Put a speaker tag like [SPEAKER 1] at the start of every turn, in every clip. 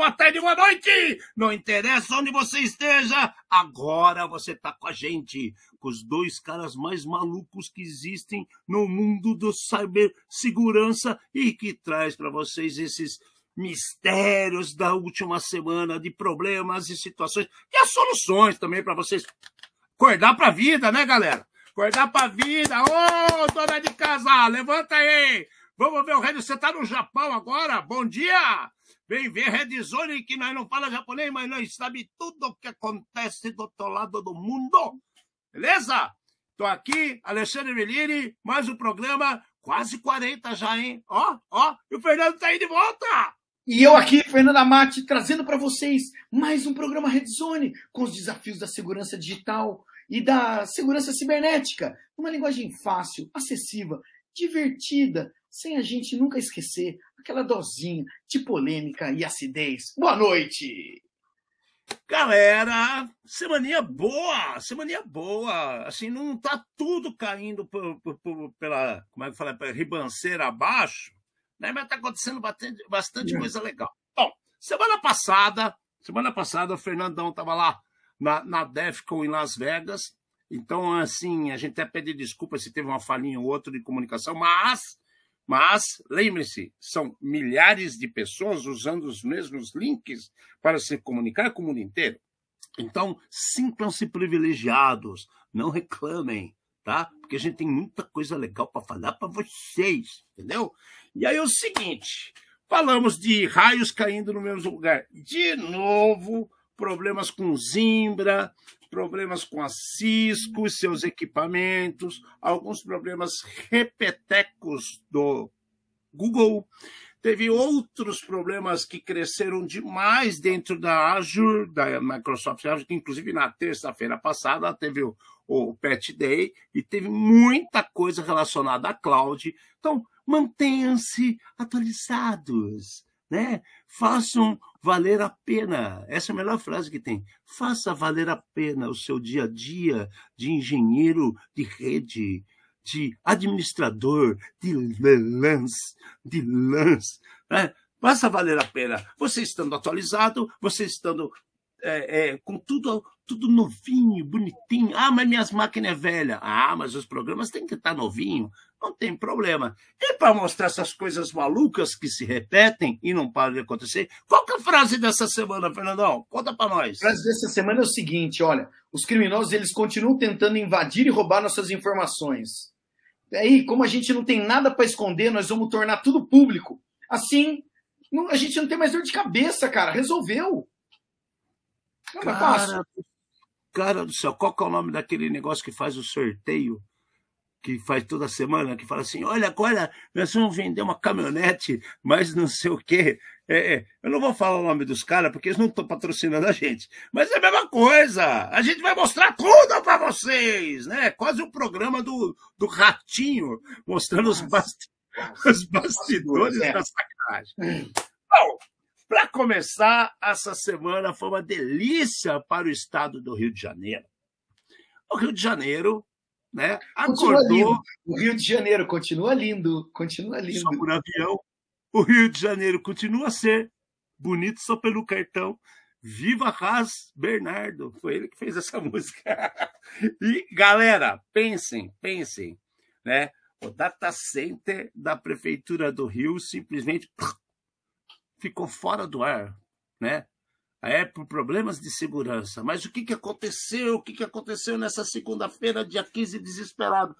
[SPEAKER 1] boa tarde, boa noite! Não interessa onde você esteja, agora você tá com a gente, com os dois caras mais malucos que existem no mundo do cibersegurança e que traz para vocês esses mistérios da última semana de problemas e situações e as soluções também para vocês acordar para a vida, né, galera? Acordar para a vida. Ô, oh, dona de casa, levanta aí. Vamos ver o Red. Você está no Japão agora? Bom dia. Vem ver Red Zone, que nós não fala japonês, mas nós sabe tudo o que acontece do outro lado do mundo. Beleza? Tô aqui, Alexandre Melini, mais um programa, quase 40 já, hein? Ó, ó, e o Fernando tá aí de volta!
[SPEAKER 2] E eu aqui, Fernando Amati, trazendo para vocês mais um programa Red Zone com os desafios da segurança digital e da segurança cibernética, uma linguagem fácil, acessível, divertida, sem a gente nunca esquecer aquela dosinha de polêmica e acidez. Boa noite!
[SPEAKER 1] Galera, semaninha boa, semaninha boa. Assim, não tá tudo caindo por, por, por, pela, como é que fala, pela ribanceira abaixo, né? Mas tá acontecendo bastante, bastante é. coisa legal. Bom, semana passada, semana passada o Fernandão tava lá na, na DEFCON em Las Vegas. Então, assim, a gente até pede desculpa se teve uma falhinha ou outra de comunicação, mas, mas lembre-se, são milhares de pessoas usando os mesmos links para se comunicar com o mundo inteiro. Então, sintam-se privilegiados, não reclamem, tá? Porque a gente tem muita coisa legal para falar para vocês, entendeu? E aí é o seguinte, falamos de raios caindo no mesmo lugar. De novo, problemas com Zimbra, problemas com a Cisco e seus equipamentos, alguns problemas repetecos do Google. Teve outros problemas que cresceram demais dentro da Azure, da Microsoft Azure, que inclusive na terça-feira passada teve o, o Patch Day e teve muita coisa relacionada à cloud. Então, mantenham-se atualizados né? Façam valer a pena. Essa é a melhor frase que tem. Faça valer a pena o seu dia a dia de engenheiro de rede, de administrador, de LANs, de LANs. Né? Faça valer a pena. Você estando atualizado, você estando é, é, com tudo, tudo novinho, bonitinho. Ah, mas minhas máquinas é velha. Ah, mas os programas têm que estar novinho. Não tem problema. E para mostrar essas coisas malucas que se repetem e não param de acontecer, qual que é a frase dessa semana, Fernandão? Conta para nós.
[SPEAKER 2] A frase dessa semana é o seguinte, olha, os criminosos eles continuam tentando invadir e roubar nossas informações. Aí, como a gente não tem nada para esconder, nós vamos tornar tudo público. Assim, não, a gente não tem mais dor de cabeça, cara. Resolveu.
[SPEAKER 1] Não, cara, cara do céu, qual que é o nome daquele negócio que faz o sorteio? Que faz toda semana, que fala assim: olha, agora nós vamos vender uma caminhonete, mas não sei o quê. É, é, eu não vou falar o nome dos caras, porque eles não estão patrocinando a gente. Mas é a mesma coisa. A gente vai mostrar tudo para vocês, né? Quase o um programa do, do Ratinho, mostrando os, basti os bastidores é. da sacanagem. Bom, para começar, essa semana foi uma delícia para o estado do Rio de Janeiro. O Rio de Janeiro, né, acordou.
[SPEAKER 2] O Rio de Janeiro continua lindo, continua lindo. Só
[SPEAKER 1] por avião. O Rio de Janeiro continua a ser bonito só pelo cartão. Viva Raz Bernardo, foi ele que fez essa música. E galera, pensem, pensem, né? O data center da prefeitura do Rio simplesmente ficou fora do ar, né? É por problemas de segurança. Mas o que, que aconteceu? O que, que aconteceu nessa segunda-feira, dia 15, desesperado?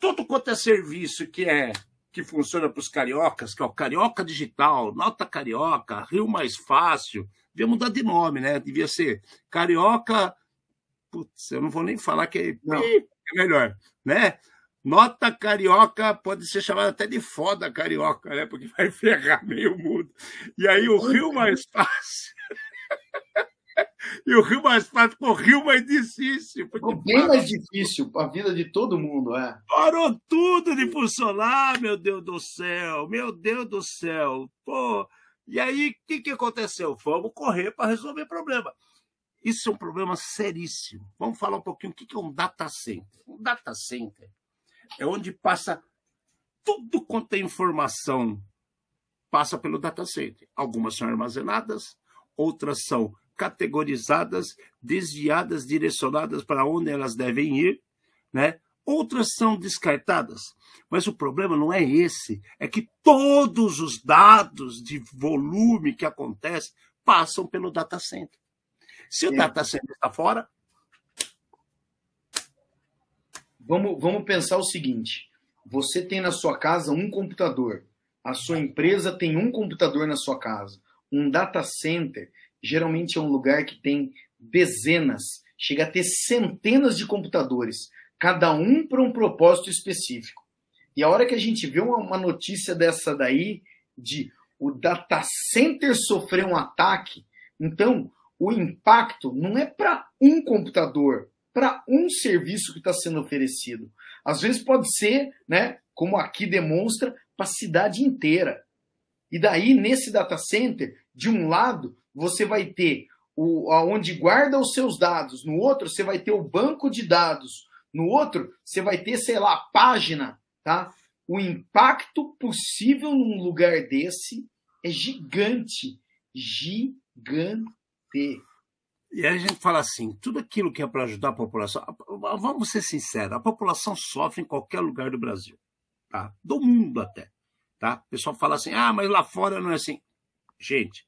[SPEAKER 1] Tudo quanto é serviço que é que funciona para os cariocas, que é o Carioca Digital, Nota Carioca, Rio Mais Fácil, devia mudar de nome, né? Devia ser Carioca. Putz, eu não vou nem falar que é, é melhor, né? Nota carioca pode ser chamada até de foda carioca, né? Porque vai ferrar meio mundo. E aí o Rio mais fácil. e o Rio mais fácil, o Rio mais difícil.
[SPEAKER 2] Bem mais difícil para a vida de todo mundo, é.
[SPEAKER 1] Parou tudo de funcionar, meu Deus do céu, meu Deus do céu. Pô, e aí o que, que aconteceu? Vamos correr para resolver o problema. Isso é um problema seríssimo. Vamos falar um pouquinho o que é um data center. Um data center é onde passa tudo quanto é informação passa pelo data center. Algumas são armazenadas, outras são categorizadas, desviadas, direcionadas para onde elas devem ir, né? Outras são descartadas. Mas o problema não é esse, é que todos os dados de volume que acontece passam pelo data center. Se o é. data center está fora,
[SPEAKER 2] vamos, vamos pensar o seguinte: você tem na sua casa um computador, a sua empresa tem um computador na sua casa. Um data center geralmente é um lugar que tem dezenas, chega a ter centenas de computadores, cada um para um propósito específico. E a hora que a gente vê uma, uma notícia dessa daí, de o data center sofrer um ataque, então o impacto não é para um computador, para um serviço que está sendo oferecido. Às vezes pode ser, né, como aqui demonstra, para a cidade inteira. E daí, nesse data center, de um lado, você vai ter o, aonde guarda os seus dados, no outro, você vai ter o banco de dados, no outro, você vai ter, sei lá, a página, tá? O impacto possível num lugar desse é gigante. Gigante.
[SPEAKER 1] E aí a gente fala assim, tudo aquilo que é para ajudar a população, vamos ser sinceros, a população sofre em qualquer lugar do Brasil, tá? Do mundo até, tá? O pessoal fala assim, ah, mas lá fora não é assim. Gente,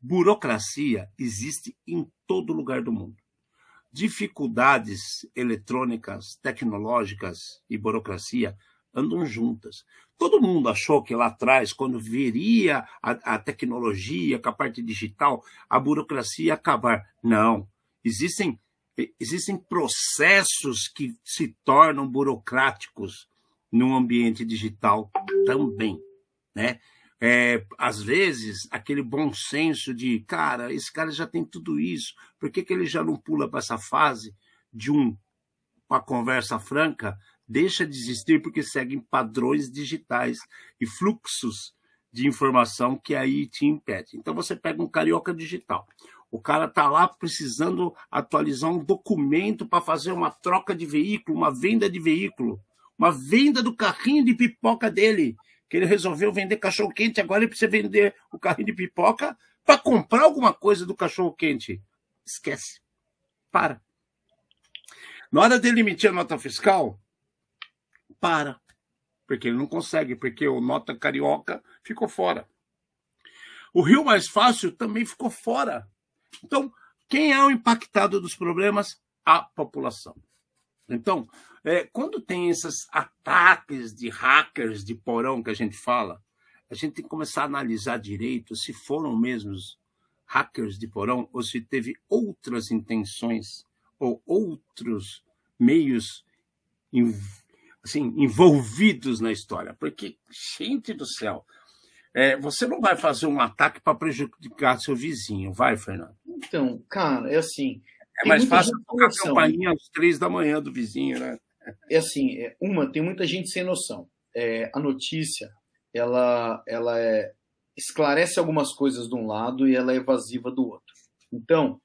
[SPEAKER 1] burocracia existe em todo lugar do mundo. Dificuldades eletrônicas, tecnológicas e burocracia andam juntas. Todo mundo achou que lá atrás, quando viria a, a tecnologia com a parte digital, a burocracia ia acabar. Não. Existem, existem processos que se tornam burocráticos no ambiente digital também. Né? É, às vezes, aquele bom senso de, cara, esse cara já tem tudo isso, por que, que ele já não pula para essa fase de um, uma conversa franca deixa de existir porque seguem padrões digitais e fluxos de informação que aí te impede. Então você pega um carioca digital. O cara está lá precisando atualizar um documento para fazer uma troca de veículo, uma venda de veículo, uma venda do carrinho de pipoca dele, que ele resolveu vender cachorro quente, agora ele precisa vender o carrinho de pipoca para comprar alguma coisa do cachorro quente. Esquece. Para. Na hora dele emitir a nota fiscal, para. Porque ele não consegue, porque o Nota Carioca ficou fora. O Rio Mais Fácil também ficou fora. Então, quem é o impactado dos problemas? A população. Então, é, quando tem esses ataques de hackers de porão que a gente fala, a gente tem que começar a analisar direito se foram mesmos hackers de porão ou se teve outras intenções ou outros meios assim, envolvidos na história. Porque, gente do céu, é, você não vai fazer um ataque para prejudicar seu vizinho, vai, Fernando?
[SPEAKER 2] Então, cara, é assim.
[SPEAKER 1] É mais fácil tocar a campainha às três da manhã do vizinho, né?
[SPEAKER 2] É assim, é, uma, tem muita gente sem noção. É, a notícia, ela, ela é, esclarece algumas coisas de um lado e ela é evasiva do outro. Então,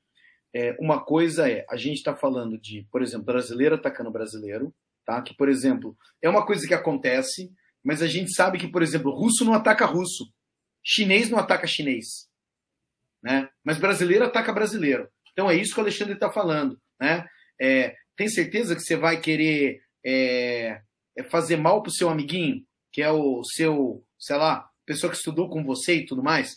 [SPEAKER 2] é, uma coisa é, a gente está falando de, por exemplo, brasileiro atacando brasileiro, Tá? Que, por exemplo, é uma coisa que acontece, mas a gente sabe que, por exemplo, russo não ataca russo, chinês não ataca chinês, né? mas brasileiro ataca brasileiro. Então é isso que o Alexandre está falando. Né? É, tem certeza que você vai querer é, é fazer mal para o seu amiguinho, que é o seu, sei lá, pessoa que estudou com você e tudo mais?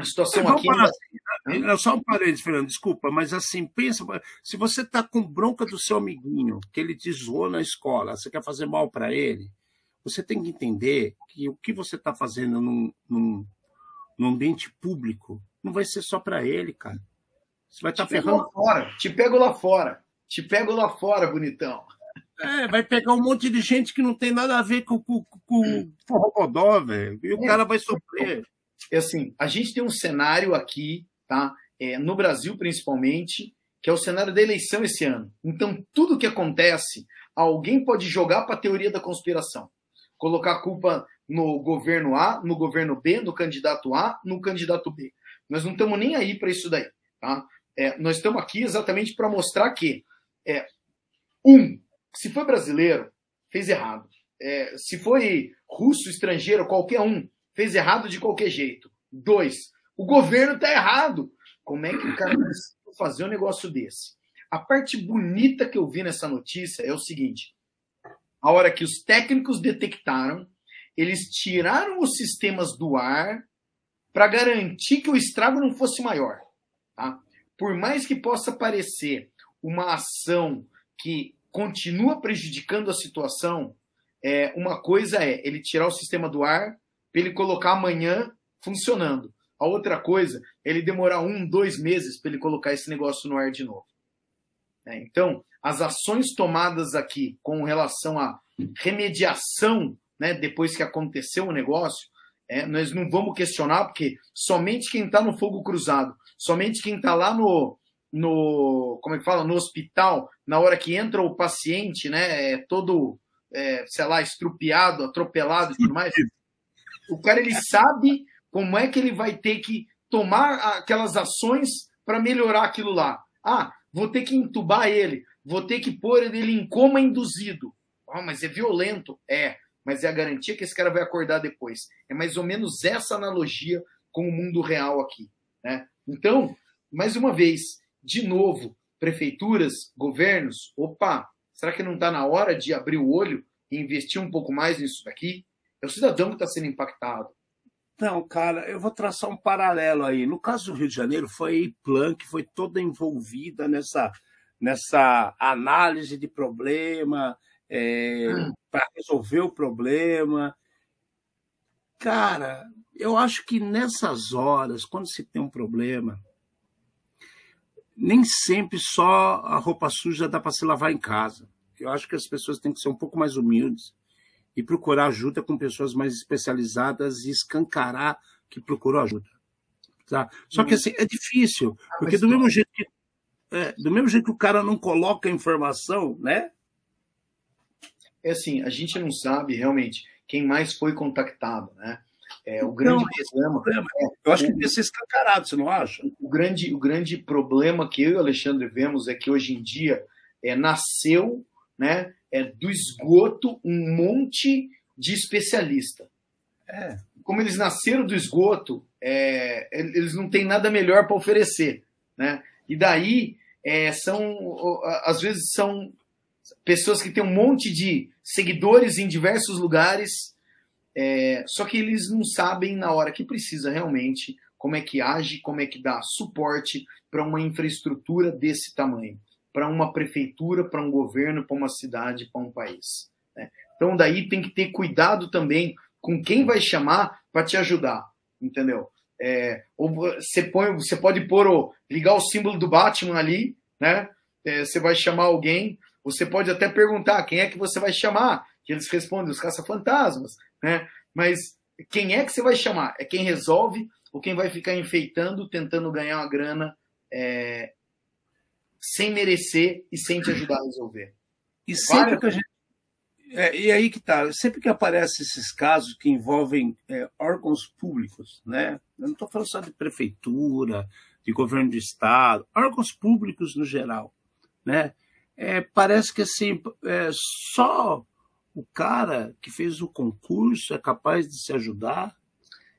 [SPEAKER 2] A situação aqui.
[SPEAKER 1] Parar, assim, né? Só um parênteses, Fernando, desculpa, mas assim, pensa, se você está com bronca do seu amiguinho, que ele te zoou na escola, você quer fazer mal para ele, você tem que entender que o que você está fazendo num, num, num, ambiente público não vai ser só para ele, cara. Você vai estar tá ferrando.
[SPEAKER 2] Lá fora, te pego lá fora. Te pego lá fora, bonitão.
[SPEAKER 1] É, vai pegar um monte de gente que não tem nada a ver com, com, com o forrocodó, velho. E o é. cara vai sofrer
[SPEAKER 2] é assim, a gente tem um cenário aqui, tá? É, no Brasil principalmente, que é o cenário da eleição esse ano. Então, tudo que acontece, alguém pode jogar para a teoria da conspiração. Colocar a culpa no governo A, no governo B, no candidato A, no candidato B. Nós não estamos nem aí para isso daí. Tá? É, nós estamos aqui exatamente para mostrar que, é, um, se foi brasileiro, fez errado. É, se foi russo, estrangeiro, qualquer um, fez errado de qualquer jeito. Dois, o governo está errado. Como é que o cara conseguiu fazer um negócio desse? A parte bonita que eu vi nessa notícia é o seguinte: a hora que os técnicos detectaram, eles tiraram os sistemas do ar para garantir que o estrago não fosse maior. Tá? Por mais que possa parecer uma ação que continua prejudicando a situação, é, uma coisa é ele tirar o sistema do ar para ele colocar amanhã funcionando. A outra coisa é ele demorar um, dois meses para ele colocar esse negócio no ar de novo. É, então, as ações tomadas aqui com relação à remediação, né, depois que aconteceu o negócio, é, nós não vamos questionar, porque somente quem está no fogo cruzado, somente quem está lá no, no, como é que fala, no hospital, na hora que entra o paciente, né, é todo, é, sei lá, estrupiado, atropelado e tudo mais, o cara ele sabe como é que ele vai ter que tomar aquelas ações para melhorar aquilo lá. Ah, vou ter que entubar ele, vou ter que pôr ele em coma induzido. Ah, mas é violento. É, mas é a garantia que esse cara vai acordar depois. É mais ou menos essa analogia com o mundo real aqui. Né? Então, mais uma vez, de novo, prefeituras, governos, opa, será que não está na hora de abrir o olho e investir um pouco mais nisso daqui? É o cidadão que está sendo impactado.
[SPEAKER 1] Não, cara, eu vou traçar um paralelo aí. No caso do Rio de Janeiro, foi a IPLAN que foi toda envolvida nessa, nessa análise de problema, é, hum. para resolver o problema. Cara, eu acho que nessas horas, quando se tem um problema, nem sempre só a roupa suja dá para se lavar em casa. Eu acho que as pessoas têm que ser um pouco mais humildes e procurar ajuda com pessoas mais especializadas e escancarar que procurou ajuda. Tá? Só que assim, é difícil, ah, porque do mesmo jeito que é, do mesmo jeito que o cara não coloca informação, né?
[SPEAKER 2] É assim, a gente não sabe realmente quem mais foi contactado, né? É, o grande
[SPEAKER 1] não, problema. É, eu acho que tem que ser escancarado, você não acha?
[SPEAKER 2] O grande, o grande problema que eu e o Alexandre vemos é que hoje em dia é, nasceu né, é, do esgoto um monte de especialista. É. Como eles nasceram do esgoto, é, eles não têm nada melhor para oferecer. Né? E daí é, são, às vezes, são pessoas que têm um monte de seguidores em diversos lugares, é, só que eles não sabem na hora que precisa realmente como é que age, como é que dá suporte para uma infraestrutura desse tamanho para uma prefeitura, para um governo, para uma cidade, para um país. Né? Então, daí tem que ter cuidado também com quem vai chamar para te ajudar, entendeu? É, ou você, põe, você pode pôr o, ligar o símbolo do Batman ali, né? É, você vai chamar alguém, você pode até perguntar quem é que você vai chamar, que eles respondem os caça-fantasmas, né? Mas quem é que você vai chamar? É quem resolve ou quem vai ficar enfeitando, tentando ganhar uma grana é, sem merecer e sem te ajudar a resolver.
[SPEAKER 1] E sempre que a gente. É, e aí que tá, sempre que aparecem esses casos que envolvem é, órgãos públicos, né? Eu não estou falando só de prefeitura, de governo de estado, órgãos públicos no geral, né? É, parece que assim, é, só o cara que fez o concurso é capaz de se ajudar.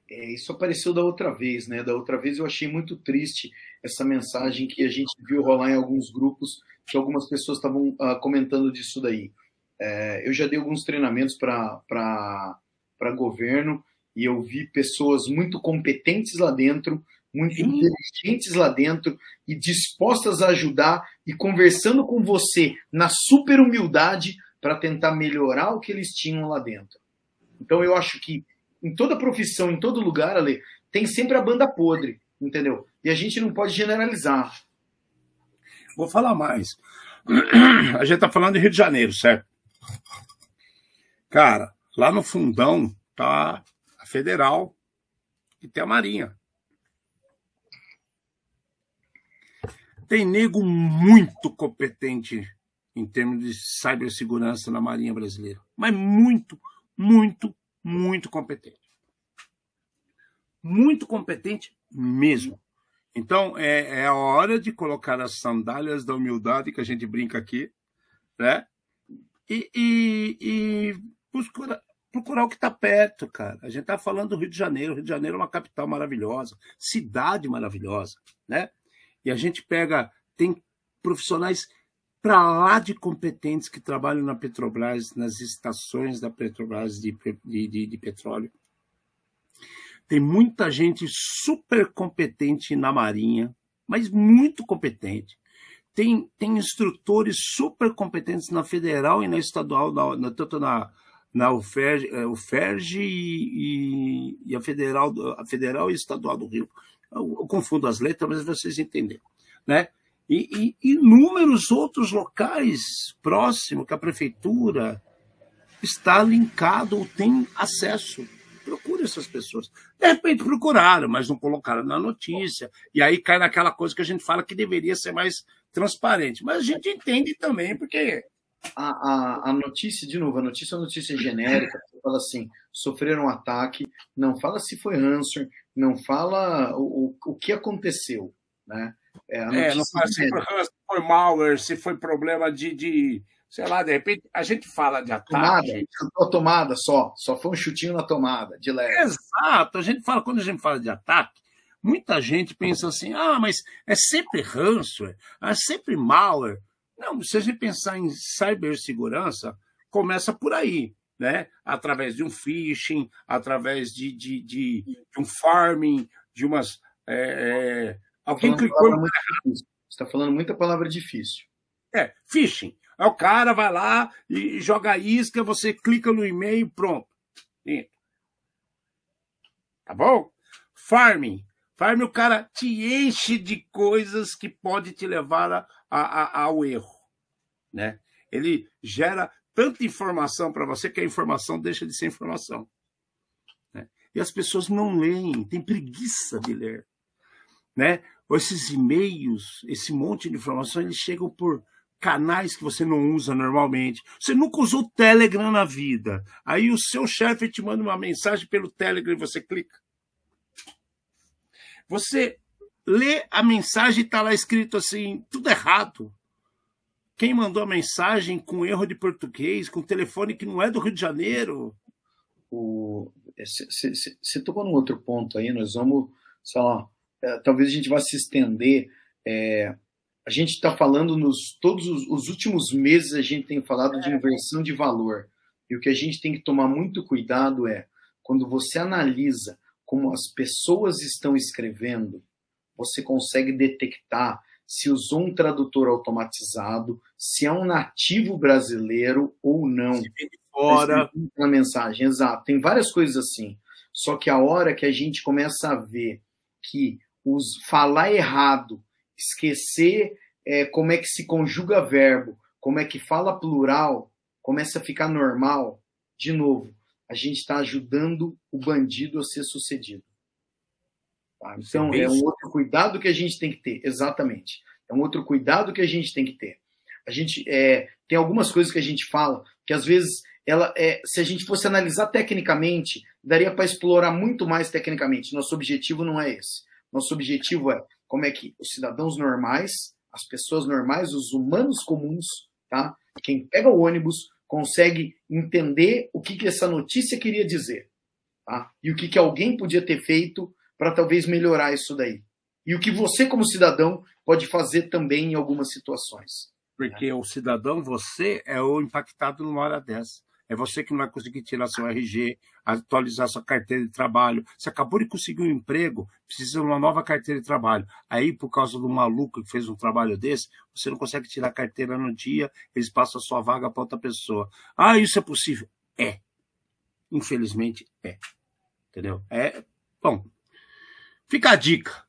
[SPEAKER 2] É, isso apareceu da outra vez, né? Da outra vez eu achei muito triste essa mensagem que a gente viu rolar em alguns grupos, que algumas pessoas estavam uh, comentando disso daí. É, eu já dei alguns treinamentos para governo e eu vi pessoas muito competentes lá dentro, muito Sim. inteligentes lá dentro e dispostas a ajudar e conversando com você na super humildade para tentar melhorar o que eles tinham lá dentro. Então eu acho que em toda profissão, em todo lugar, Ale, tem sempre a banda podre entendeu? E a gente não pode generalizar.
[SPEAKER 1] Vou falar mais. A gente tá falando de Rio de Janeiro, certo? Cara, lá no fundão tá a Federal e tem a Marinha. Tem nego muito competente em termos de cibersegurança na Marinha Brasileira. Mas muito, muito, muito competente. Muito competente mesmo. Então, é, é a hora de colocar as sandálias da humildade, que a gente brinca aqui, né? E, e, e buscar, procurar o que está perto, cara. A gente está falando do Rio de Janeiro. O Rio de Janeiro é uma capital maravilhosa, cidade maravilhosa, né? E a gente pega, tem profissionais para lá de competentes que trabalham na Petrobras, nas estações da Petrobras de, de, de, de petróleo. Tem muita gente super competente na Marinha, mas muito competente. Tem, tem instrutores super competentes na federal e na estadual, na, na, tanto na, na UFERJ, é, UFERJ e, e, a, federal, a federal e estadual do Rio. Eu, eu confundo as letras, mas vocês entenderam. Né? E, e inúmeros outros locais próximos que a prefeitura está linkado ou tem acesso. Procure essas pessoas. De repente procuraram, mas não colocaram na notícia. E aí cai naquela coisa que a gente fala que deveria ser mais transparente. Mas a gente entende também, porque
[SPEAKER 2] a, a, a, notícia, de novo, a notícia é uma notícia genérica, fala assim, sofreram um ataque, não fala se foi ransom, não fala o, o, o que aconteceu, né?
[SPEAKER 1] É, é não fala se foi ransom, foi malware, se foi problema de, de, sei lá, de repente, a gente fala de ataque... Tomada,
[SPEAKER 2] chutou a tomada só, só foi um chutinho na tomada, de leve.
[SPEAKER 1] Exato, a gente fala, quando a gente fala de ataque, muita gente pensa assim, ah, mas é sempre ransomware, é sempre malware, não, se a gente pensar em cibersegurança, começa por aí, né? Através de um phishing, através de, de, de, de um farming, de umas. É, é...
[SPEAKER 2] Alguém clicou. Você está falando muita palavra difícil.
[SPEAKER 1] É, phishing. Aí o cara vai lá e joga isca, você clica no e-mail pronto. Tá bom? Farming. Farming, o cara te enche de coisas que pode te levar a, a, a, ao erro. Né? Ele gera tanta informação para você que a informação deixa de ser informação. Né? E as pessoas não leem, têm preguiça de ler. Né? Esses e-mails, esse monte de informação, eles chegam por canais que você não usa normalmente. Você nunca usou Telegram na vida. Aí o seu chefe te manda uma mensagem pelo Telegram e você clica. Você lê a mensagem e está lá escrito assim, tudo errado. Quem mandou a mensagem com erro de português, com telefone que não é do Rio de Janeiro?
[SPEAKER 2] Você é, tocou num outro ponto aí, nós vamos, sei lá, é, talvez a gente vá se estender. É, a gente está falando nos todos os, os, últimos meses a gente tem falado de é. inversão de valor e o que a gente tem que tomar muito cuidado é quando você analisa como as pessoas estão escrevendo, você consegue detectar se usou um tradutor automatizado, se é um nativo brasileiro ou não. Se
[SPEAKER 1] vem fora.
[SPEAKER 2] Na mensagem, exato. Tem várias coisas assim. Só que a hora que a gente começa a ver que os falar errado, esquecer é, como é que se conjuga verbo, como é que fala plural, começa a ficar normal, de novo, a gente está ajudando o bandido a ser sucedido. Tá? Então, é um outro cuidado que a gente tem que ter, exatamente. É um outro cuidado que a gente tem que ter. A gente é, tem algumas coisas que a gente fala que às vezes ela é, se a gente fosse analisar tecnicamente, daria para explorar muito mais tecnicamente. Nosso objetivo não é esse. Nosso objetivo é como é que os cidadãos normais, as pessoas normais, os humanos comuns, tá? Quem pega o ônibus consegue entender o que, que essa notícia queria dizer, tá? E o que, que alguém podia ter feito para talvez melhorar isso daí. E o que você, como cidadão, pode fazer também em algumas situações.
[SPEAKER 1] Porque né? o cidadão, você é o impactado numa hora dessa. É você que não vai conseguir tirar seu RG, atualizar sua carteira de trabalho. Você acabou de conseguir um emprego, precisa de uma nova carteira de trabalho. Aí, por causa do maluco que fez um trabalho desse, você não consegue tirar a carteira no dia, eles passam a sua vaga para outra pessoa. Ah, isso é possível? É. Infelizmente, é. Entendeu? É. Bom, Fica a dica.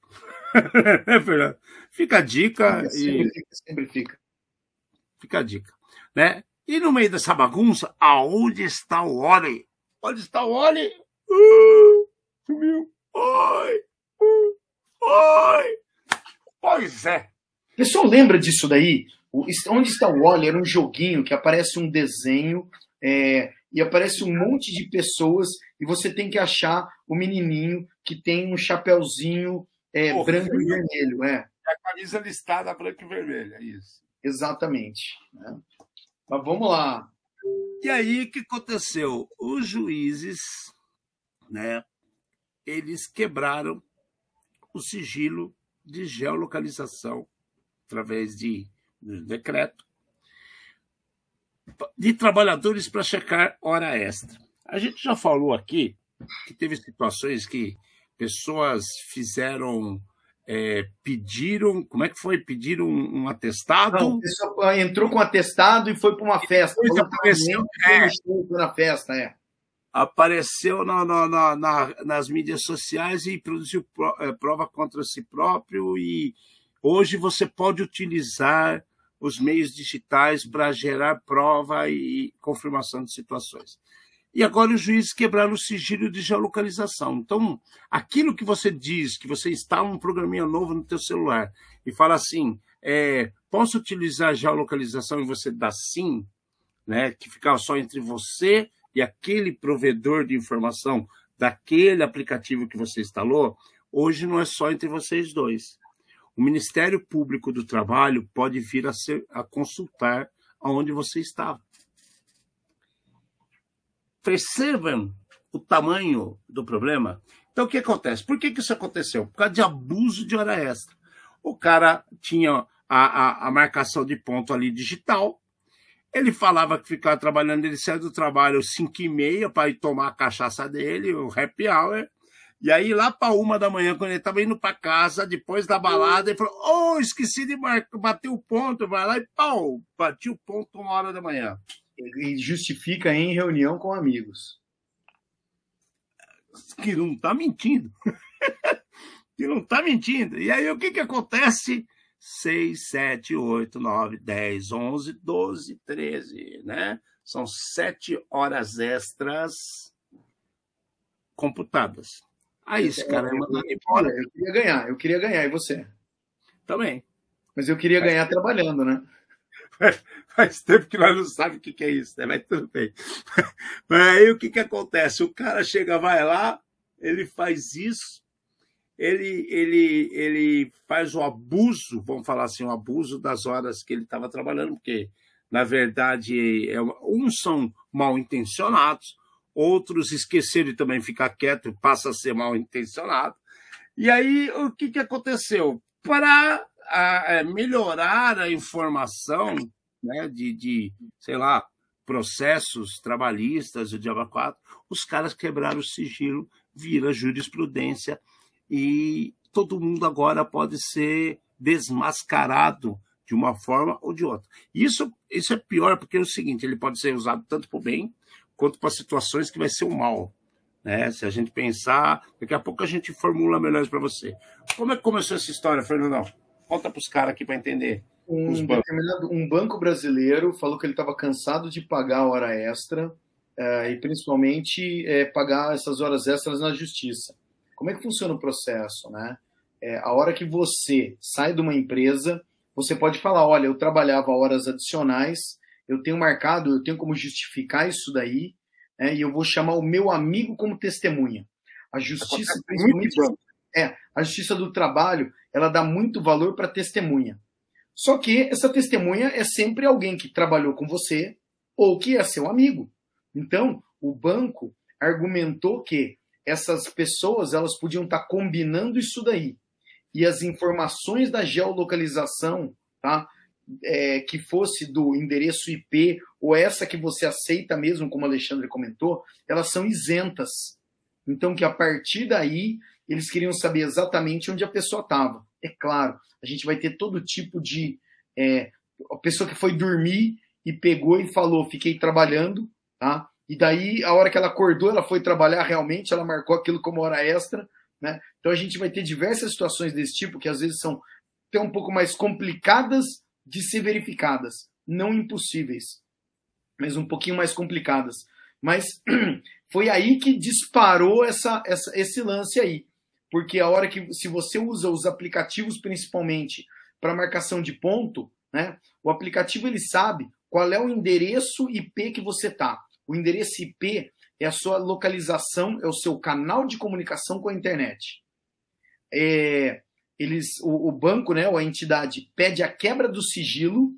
[SPEAKER 1] é. Fica a dica.
[SPEAKER 2] Sempre, e... fica, sempre fica.
[SPEAKER 1] Fica a dica. Né? E no meio dessa bagunça, aonde está o Oli? Onde está o Oli? Uh, sumiu. Oi! Uh, oi! Pois é.
[SPEAKER 2] O pessoal lembra disso daí? O, onde está o Oli? Era um joguinho que aparece um desenho é, e aparece um monte de pessoas e você tem que achar o menininho que tem um chapéuzinho é, branco e vermelho. É.
[SPEAKER 1] A camisa listada branco e vermelho, é isso.
[SPEAKER 2] Exatamente. Né? Mas vamos lá.
[SPEAKER 1] E aí, o que aconteceu? Os juízes, né, eles quebraram o sigilo de geolocalização através de, de decreto de trabalhadores para checar hora extra. A gente já falou aqui que teve situações que pessoas fizeram é, pediram, como é que foi? Pediram um, um atestado? Não,
[SPEAKER 2] pessoa entrou com atestado e foi para uma festa.
[SPEAKER 1] Depois apareceu, é,
[SPEAKER 2] na festa, é.
[SPEAKER 1] Apareceu na, na, na, nas mídias sociais e produziu é, prova contra si próprio e hoje você pode utilizar os meios digitais para gerar prova e confirmação de situações. E agora os juízes quebraram o sigilo de geolocalização. Então, aquilo que você diz, que você instala um programinha novo no teu celular e fala assim, é, posso utilizar a geolocalização e você dá sim, né, que ficava só entre você e aquele provedor de informação daquele aplicativo que você instalou, hoje não é só entre vocês dois. O Ministério Público do Trabalho pode vir a, ser, a consultar aonde você estava percebam o tamanho do problema. Então, o que acontece? Por que, que isso aconteceu? Por causa de abuso de hora extra. O cara tinha a, a, a marcação de ponto ali digital, ele falava que ficava trabalhando, ele saiu do trabalho às 5 e meia para ir tomar a cachaça dele, o happy hour. E aí, lá para uma da manhã, quando ele estava indo para casa, depois da balada, ele falou: Oh, esqueci de bater o ponto. Vai lá e pau, bati o ponto uma hora da manhã
[SPEAKER 2] e justifica em reunião com amigos.
[SPEAKER 1] Que não está mentindo. que não está mentindo. E aí o que, que acontece? 6, 7, 8, 9, 10, 11, 12, 13, né? São sete horas extras computadas. Aí esse cara é mandado embora.
[SPEAKER 2] Eu queria ganhar, eu queria ganhar. E você?
[SPEAKER 1] Também.
[SPEAKER 2] Mas eu queria ganhar trabalhando, né?
[SPEAKER 1] faz tempo que nós não sabemos o que, é isso, né? Mas tudo bem. Mas aí o que, que acontece? O cara chega, vai lá, ele faz isso, ele, ele, ele faz o abuso, vamos falar assim, o abuso das horas que ele estava trabalhando, porque, na verdade, é, uns são mal intencionados, outros esqueceram de também ficar quieto e passa a ser mal intencionado. E aí, o que, que aconteceu? Para a, a melhorar a informação né, de, de, sei lá, processos trabalhistas, o Diabo 4, os caras quebraram o sigilo, vira jurisprudência e todo mundo agora pode ser desmascarado de uma forma ou de outra. Isso, isso é pior porque é o seguinte, ele pode ser usado tanto para o bem quanto para situações que vai ser o mal. Né? Se a gente pensar, daqui a pouco a gente formula melhor para você. Como é que começou essa história, Fernandão? Conta para os caras aqui para entender.
[SPEAKER 2] Um, um, banco brasileiro falou que ele estava cansado de pagar a hora extra é, e principalmente é, pagar essas horas extras na justiça. Como é que funciona o processo? Né? É, a hora que você sai de uma empresa, você pode falar: olha, eu trabalhava horas adicionais, eu tenho marcado, eu tenho como justificar isso daí, né, e eu vou chamar o meu amigo como testemunha. A justiça, principalmente, é, a justiça do trabalho, ela dá muito valor para testemunha. Só que essa testemunha é sempre alguém que trabalhou com você ou que é seu amigo. Então, o banco argumentou que essas pessoas elas podiam estar combinando isso daí. E as informações da geolocalização, tá? É, que fosse do endereço IP ou essa que você aceita mesmo, como o Alexandre comentou, elas são isentas. Então, que a partir daí eles queriam saber exatamente onde a pessoa estava. É claro, a gente vai ter todo tipo de. É, a pessoa que foi dormir e pegou e falou: fiquei trabalhando, tá? E daí, a hora que ela acordou, ela foi trabalhar realmente, ela marcou aquilo como hora extra, né? Então a gente vai ter diversas situações desse tipo que às vezes são até um pouco mais complicadas de ser verificadas, não impossíveis, mas um pouquinho mais complicadas. Mas foi aí que disparou essa, essa, esse lance aí porque a hora que se você usa os aplicativos principalmente para marcação de ponto, né, o aplicativo ele sabe qual é o endereço IP que você tá. O endereço IP é a sua localização, é o seu canal de comunicação com a internet. É, eles, o, o, banco, né, ou a entidade, pede a quebra do sigilo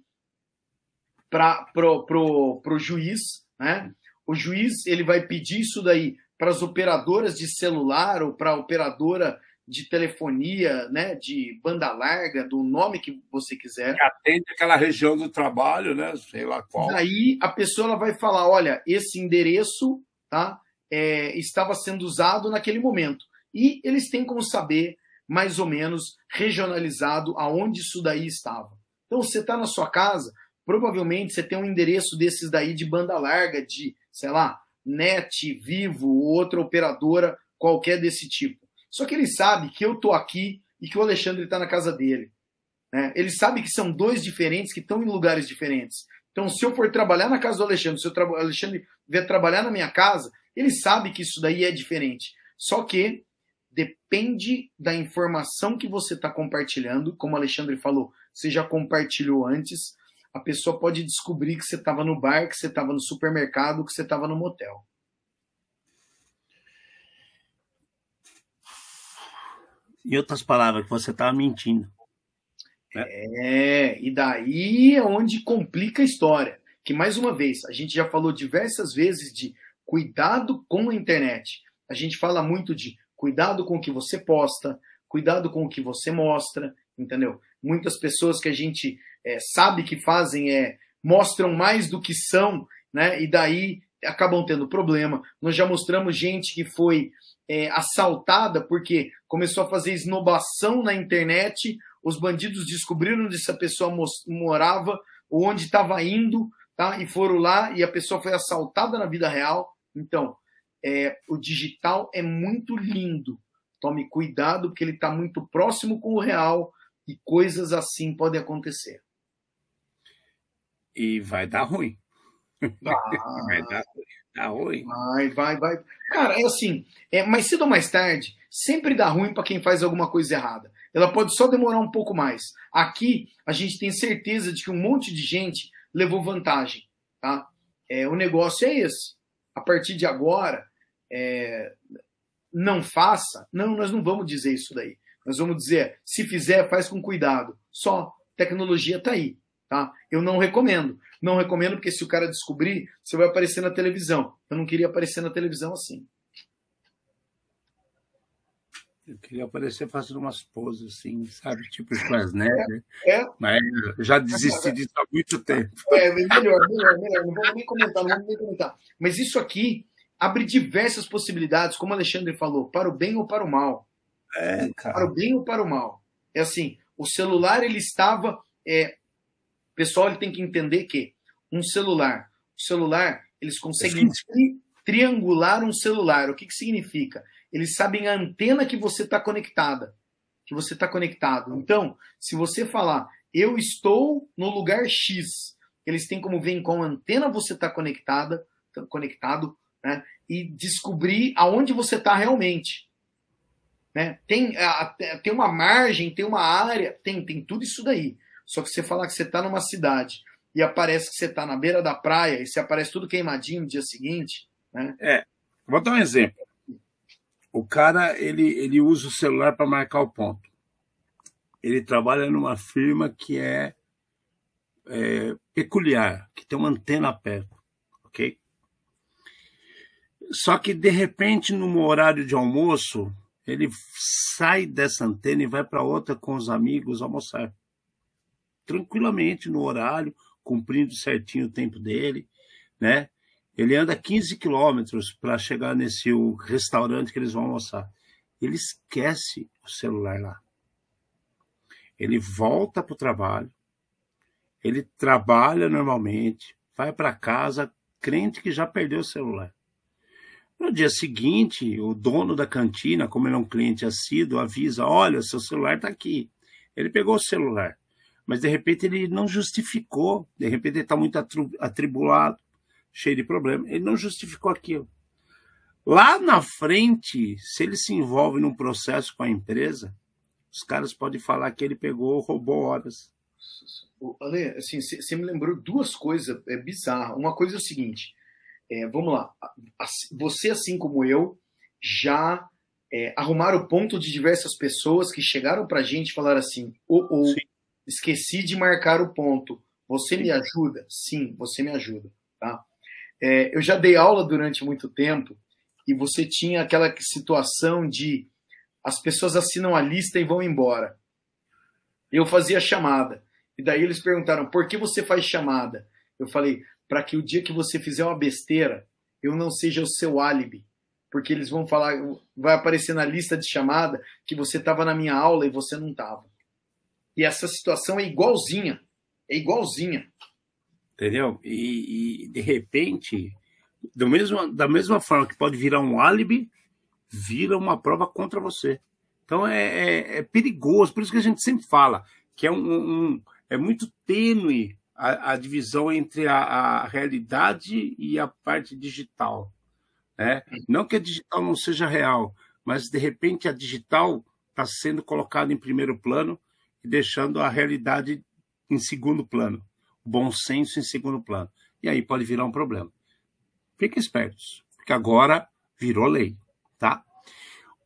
[SPEAKER 2] para pro, pro, pro juiz né? O juiz ele vai pedir isso daí para as operadoras de celular ou para a operadora de telefonia, né, de banda larga, do nome que você quiser.
[SPEAKER 1] Que atende aquela região do trabalho, né, sei lá qual.
[SPEAKER 2] Daí a pessoa ela vai falar, olha, esse endereço, tá, é, estava sendo usado naquele momento. E eles têm como saber mais ou menos regionalizado aonde isso daí estava. Então você está na sua casa, provavelmente você tem um endereço desses daí de banda larga, de, sei lá, net, vivo ou outra operadora qualquer desse tipo. Só que ele sabe que eu tô aqui e que o Alexandre está na casa dele. Né? Ele sabe que são dois diferentes que estão em lugares diferentes. Então, se eu for trabalhar na casa do Alexandre, se o Alexandre vier trabalhar na minha casa, ele sabe que isso daí é diferente. Só que depende da informação que você está compartilhando. Como o Alexandre falou, você já compartilhou antes. A pessoa pode descobrir que você estava no bar, que você estava no supermercado, que você estava no motel.
[SPEAKER 1] Em outras palavras, que você estava mentindo.
[SPEAKER 2] Né? É, e daí é onde complica a história. Que, mais uma vez, a gente já falou diversas vezes de cuidado com a internet. A gente fala muito de cuidado com o que você posta, cuidado com o que você mostra, entendeu? Muitas pessoas que a gente é, sabe que fazem é mostram mais do que são, né? E daí acabam tendo problema. Nós já mostramos gente que foi é, assaltada porque começou a fazer esnobação na internet, os bandidos descobriram onde essa pessoa morava, onde estava indo, tá? E foram lá e a pessoa foi assaltada na vida real. Então, é, o digital é muito lindo. Tome cuidado porque ele está muito próximo com o real e coisas assim podem acontecer.
[SPEAKER 1] E vai dar ruim. vai dar ruim. Dá ruim.
[SPEAKER 2] Vai, vai, vai. Cara, é assim, é, mais cedo ou mais tarde, sempre dá ruim para quem faz alguma coisa errada. Ela pode só demorar um pouco mais. Aqui, a gente tem certeza de que um monte de gente levou vantagem. Tá? É, o negócio é esse. A partir de agora, é, não faça. Não, nós não vamos dizer isso daí. Nós vamos dizer, se fizer, faz com cuidado. Só, tecnologia está aí. Tá? Eu não recomendo. Não recomendo porque se o cara descobrir, você vai aparecer na televisão. Eu não queria aparecer na televisão assim.
[SPEAKER 1] Eu queria aparecer fazendo umas poses assim, sabe? Tipo Schwarzenegger. É, é. Mas já desisti disso há muito tempo.
[SPEAKER 2] É, melhor, melhor, melhor. Não vamos nem comentar, não vamos nem comentar. Mas isso aqui abre diversas possibilidades, como o Alexandre falou, para o bem ou para o mal.
[SPEAKER 1] É.
[SPEAKER 2] Para o bem ou para o mal. É assim, o celular ele estava. É, o pessoal ele tem que entender que um celular, o celular, eles conseguem tri triangular um celular. O que, que significa? Eles sabem a antena que você está conectada, que você está conectado. Então, se você falar, eu estou no lugar X, eles têm como ver em qual antena você está conectada, conectado, né? e descobrir aonde você está realmente. Né? Tem, tem uma margem, tem uma área, tem, tem tudo isso daí. Só que você falar que você está numa cidade e aparece que você está na beira da praia e se aparece tudo queimadinho no dia seguinte. Né?
[SPEAKER 1] É, vou dar um exemplo. O cara ele, ele usa o celular para marcar o ponto. Ele trabalha numa firma que é, é peculiar, que tem uma antena perto, ok? Só que, de repente, no horário de almoço, ele sai dessa antena e vai para outra com os amigos almoçar. Tranquilamente no horário, cumprindo certinho o tempo dele, né? Ele anda 15 quilômetros para chegar nesse restaurante que eles vão almoçar. Ele esquece o celular lá. Ele volta para o trabalho, ele trabalha normalmente, vai para casa crente que já perdeu o celular. No dia seguinte, o dono da cantina, como ele é um cliente assíduo, avisa: olha, seu celular está aqui. Ele pegou o celular, mas de repente ele não justificou, de repente ele está muito atribulado, cheio de problema, ele não justificou aquilo. Lá na frente, se ele se envolve num processo com a empresa, os caras podem falar que ele pegou, roubou horas.
[SPEAKER 2] Ale, assim, você me lembrou duas coisas é bizarras. Uma coisa é o seguinte: é, vamos lá, você assim como eu já é, arrumaram o ponto de diversas pessoas que chegaram para a gente e falaram assim, ou oh, oh, esqueci de marcar o ponto, você Sim. me ajuda? Sim, você me ajuda, tá? É, eu já dei aula durante muito tempo e você tinha aquela situação de as pessoas assinam a lista e vão embora. Eu fazia chamada. E daí eles perguntaram: por que você faz chamada? Eu falei: para que o dia que você fizer uma besteira, eu não seja o seu álibi. Porque eles vão falar, vai aparecer na lista de chamada que você estava na minha aula e você não estava. E essa situação é igualzinha. É igualzinha.
[SPEAKER 1] Entendeu? E, e de repente, do mesmo, da mesma forma que pode virar um álibi, vira uma prova contra você. Então é, é, é perigoso. Por isso que a gente sempre fala que é um, um é muito tênue a, a divisão entre a, a, realidade e a parte digital. Né? Não que a digital não seja real, mas de repente a digital está sendo colocada em primeiro plano e deixando a realidade em segundo plano, o bom senso em segundo plano. E aí pode virar um problema. Fiquem espertos, porque agora virou lei, tá?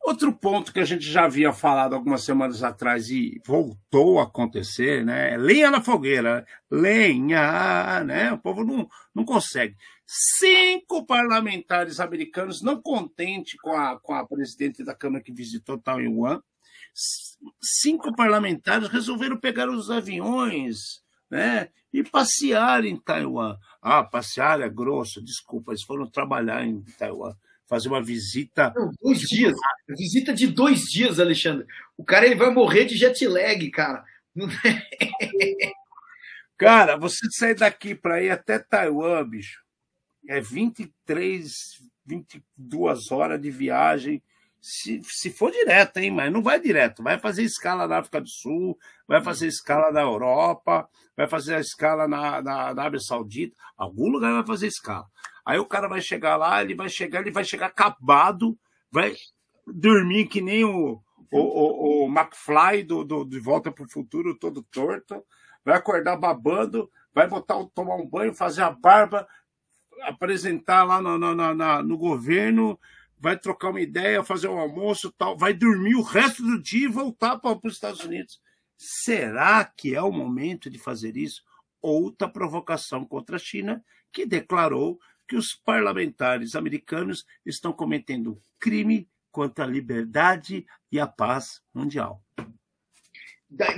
[SPEAKER 1] Outro ponto que a gente já havia falado algumas semanas atrás e voltou a acontecer, né? Lenha na fogueira, lenha, né? O povo não, não consegue. Cinco parlamentares americanos, não contente com a, com a presidente da Câmara que visitou Taiwan, cinco parlamentares resolveram pegar os aviões, né? E passear em Taiwan. Ah, passear é grosso, desculpa, eles foram trabalhar em Taiwan fazer uma visita.
[SPEAKER 2] Não, dois dias. Visita de dois dias, Alexandre. O cara ele vai morrer de jet lag, cara.
[SPEAKER 1] cara, você sair daqui para ir até Taiwan, bicho, é 23, 22 horas de viagem. Se, se for direto, hein? Mas não vai direto. Vai fazer escala na África do Sul, vai fazer escala na Europa, vai fazer a escala na, na, na Arábia Saudita. Algum lugar vai fazer escala. Aí o cara vai chegar lá, ele vai chegar, ele vai chegar acabado, vai dormir que nem o, o, o, o McFly do, do, de Volta para o Futuro, todo torto, vai acordar babando, vai botar, tomar um banho, fazer a barba, apresentar lá no, no, no, no governo, vai trocar uma ideia, fazer um almoço tal, vai dormir o resto do dia e voltar para os Estados Unidos. Será que é o momento de fazer isso? Outra provocação contra a China, que declarou que os parlamentares americanos estão cometendo crime contra a liberdade e a paz mundial.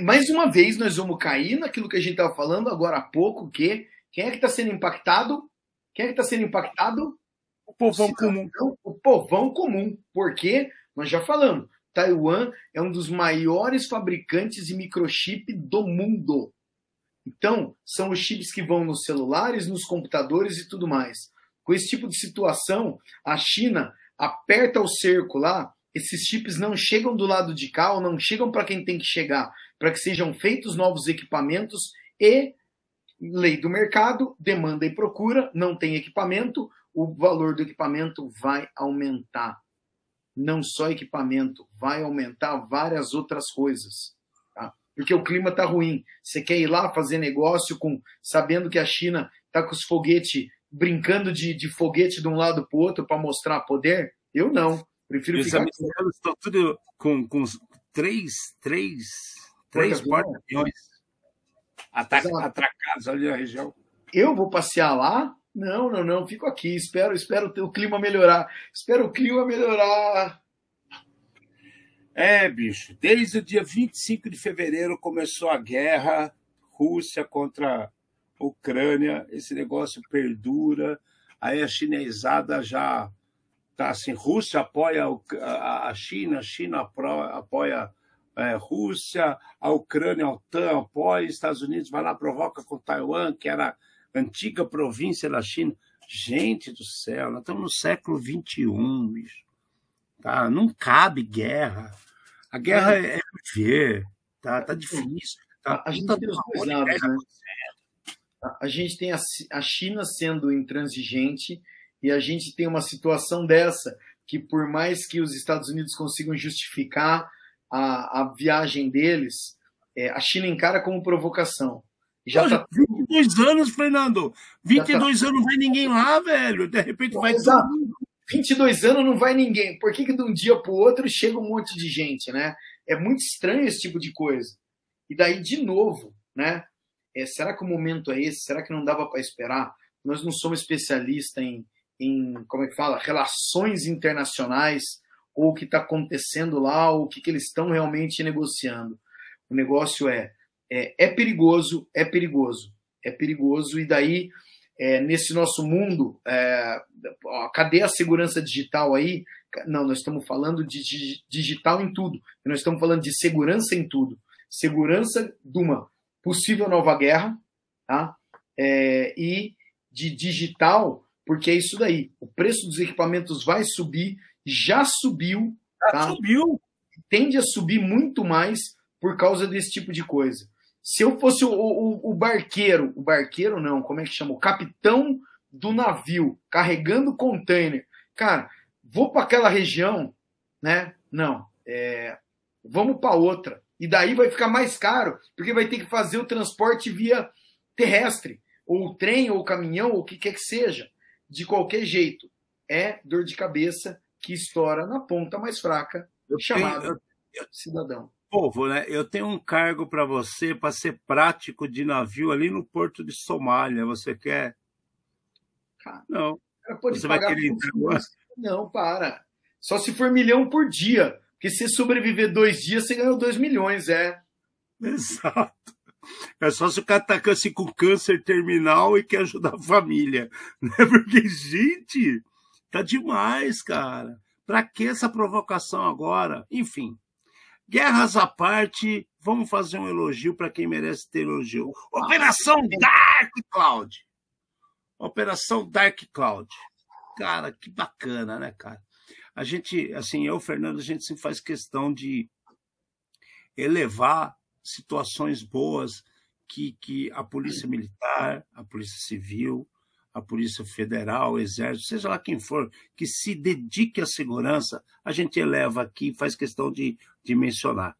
[SPEAKER 2] Mais uma vez, nós vamos cair naquilo que a gente estava falando agora há pouco, que quem é que está sendo impactado? Quem é que está sendo impactado?
[SPEAKER 1] O povão comum.
[SPEAKER 2] O povão comum. Porque, nós já falamos, Taiwan é um dos maiores fabricantes de microchip do mundo. Então, são os chips que vão nos celulares, nos computadores e tudo mais com esse tipo de situação, a China aperta o cerco lá, esses chips não chegam do lado de cá ou não chegam para quem tem que chegar, para que sejam feitos novos equipamentos e lei do mercado, demanda e procura, não tem equipamento, o valor do equipamento vai aumentar. Não só equipamento, vai aumentar várias outras coisas. Tá? Porque o clima está ruim. Você quer ir lá fazer negócio com sabendo que a China está com os foguetes brincando de, de foguete de um lado para o outro para mostrar poder? Eu não. Prefiro
[SPEAKER 1] Os
[SPEAKER 2] ficar.
[SPEAKER 1] americanos estão tudo com, com três, três, três porta-aviões atracados ali na região.
[SPEAKER 2] Eu vou passear lá? Não, não, não. Fico aqui. Espero, espero o clima melhorar. Espero o clima melhorar.
[SPEAKER 1] É, bicho. Desde o dia 25 de fevereiro começou a guerra Rússia contra Ucrânia, esse negócio perdura, aí a chinesada já tá assim, Rússia apoia a China, a China apoia a é, Rússia, a Ucrânia, a OTAN apoia, Estados Unidos vai lá, provoca com Taiwan, que era antiga província da China. Gente do céu, nós estamos no século XXI, bicho. Tá? Não cabe guerra. A guerra é, é viver, tá? tá difícil. Tá?
[SPEAKER 2] A gente tá tem os dois lados, né? A gente tem a, a China sendo intransigente e a gente tem uma situação dessa que por mais que os Estados Unidos consigam justificar a, a viagem deles, é, a China encara como provocação.
[SPEAKER 1] Já tá... 22 anos, Fernando. 22 tá... anos não vai ninguém lá, velho. De repente vai
[SPEAKER 2] Exato. 22 anos não vai ninguém. Por que, que de um dia para o outro chega um monte de gente, né? É muito estranho esse tipo de coisa. E daí, de novo, né? É, será que o momento é esse? Será que não dava para esperar? nós não somos especialistas em, em, como é que fala, relações internacionais, ou o que está acontecendo lá, ou o que, que eles estão realmente negociando. O negócio é, é, é perigoso, é perigoso, é perigoso, e daí, é, nesse nosso mundo, é, ó, cadê a segurança digital aí? Não, nós estamos falando de, digital em tudo, nós estamos falando de segurança em tudo. Segurança de uma possível nova guerra, tá? É, e de digital, porque é isso daí. O preço dos equipamentos vai subir, já subiu.
[SPEAKER 1] Já tá? subiu.
[SPEAKER 2] Tende a subir muito mais por causa desse tipo de coisa. Se eu fosse o, o, o barqueiro, o barqueiro não, como é que chama? O capitão do navio carregando container. Cara, vou para aquela região, né? Não, é, vamos para outra. E daí vai ficar mais caro, porque vai ter que fazer o transporte via terrestre, ou trem, ou caminhão, ou o que quer que seja. De qualquer jeito, é dor de cabeça que estoura na ponta mais fraca, chamada cidadão
[SPEAKER 1] povo, né? Eu tenho um cargo para você para ser prático de navio ali no porto de Somália. Você quer?
[SPEAKER 2] Cara, não. Você vai querer entrar Não, para. Só se for milhão por dia. Porque se sobreviver dois dias, você ganhou dois milhões, é.
[SPEAKER 1] Exato. É só se o cara tá com câncer terminal e quer ajudar a família. Né? Porque, gente, tá demais, cara. Pra que essa provocação agora? Enfim, Guerras à parte, vamos fazer um elogio para quem merece ter elogio. Operação Dark Cloud. Operação Dark Cloud. Cara, que bacana, né, cara? A gente, assim, eu, Fernando, a gente sempre faz questão de elevar situações boas que, que a Polícia Militar, a Polícia Civil, a Polícia Federal, o Exército, seja lá quem for, que se dedique à segurança, a gente eleva aqui, faz questão de, de mencionar.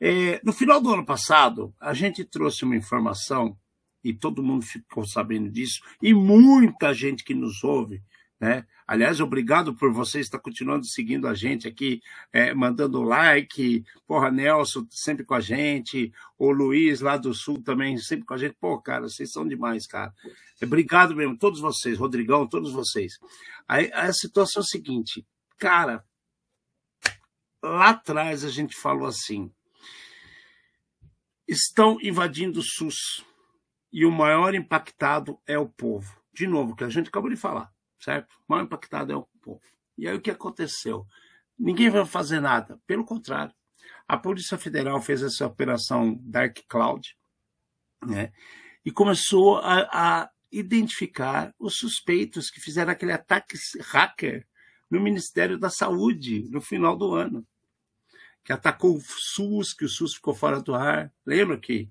[SPEAKER 1] É, no final do ano passado, a gente trouxe uma informação, e todo mundo ficou sabendo disso, e muita gente que nos ouve né? Aliás, obrigado por você estar continuando seguindo a gente aqui, é, mandando like. Porra, Nelson sempre com a gente. O Luiz lá do Sul também sempre com a gente. Pô, cara, vocês são demais, cara. Obrigado mesmo, todos vocês, Rodrigão, todos vocês. Aí, a situação é a seguinte, cara, lá atrás a gente falou assim: estão invadindo o SUS e o maior impactado é o povo. De novo, que a gente acabou de falar certo? O maior impactado é o povo. E aí o que aconteceu? Ninguém vai fazer nada. Pelo contrário, a Polícia Federal fez essa operação Dark Cloud, né? E começou a, a identificar os suspeitos que fizeram aquele ataque hacker no Ministério da Saúde no final do ano, que atacou o SUS, que o SUS ficou fora do ar. Lembra que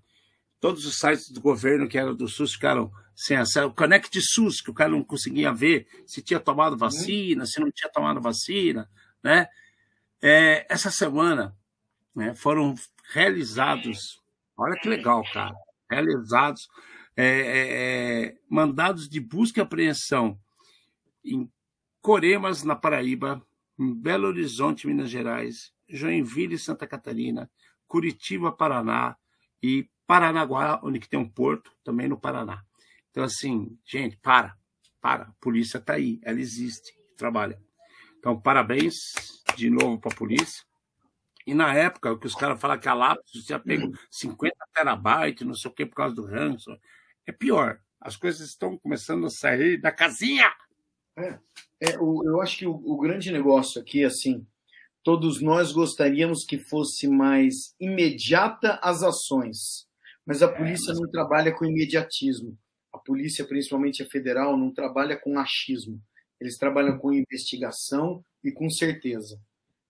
[SPEAKER 1] todos os sites do governo que eram do SUS ficaram sem acesso. O Connect SUS, que o cara não conseguia ver se tinha tomado vacina, se não tinha tomado vacina, né? É, essa semana né, foram realizados, olha que legal, cara, realizados é, é, é mandados de busca e apreensão em Coremas, na Paraíba, em Belo Horizonte, Minas Gerais, Joinville, Santa Catarina, Curitiba, Paraná e Paranaguá, onde tem um porto, também no Paraná. Então, assim, gente, para, para. A polícia está aí, ela existe, trabalha. Então, parabéns de novo para a polícia. E na época, o que os caras falam que a lápis já pegou 50 terabytes, não sei o que, por causa do ransom. É pior. As coisas estão começando a sair da casinha.
[SPEAKER 2] É, é o, eu acho que o, o grande negócio aqui, assim, todos nós gostaríamos que fosse mais imediata as ações. Mas a é, polícia é, mas... não trabalha com imediatismo. A polícia, principalmente a federal, não trabalha com achismo. Eles trabalham com investigação e com certeza.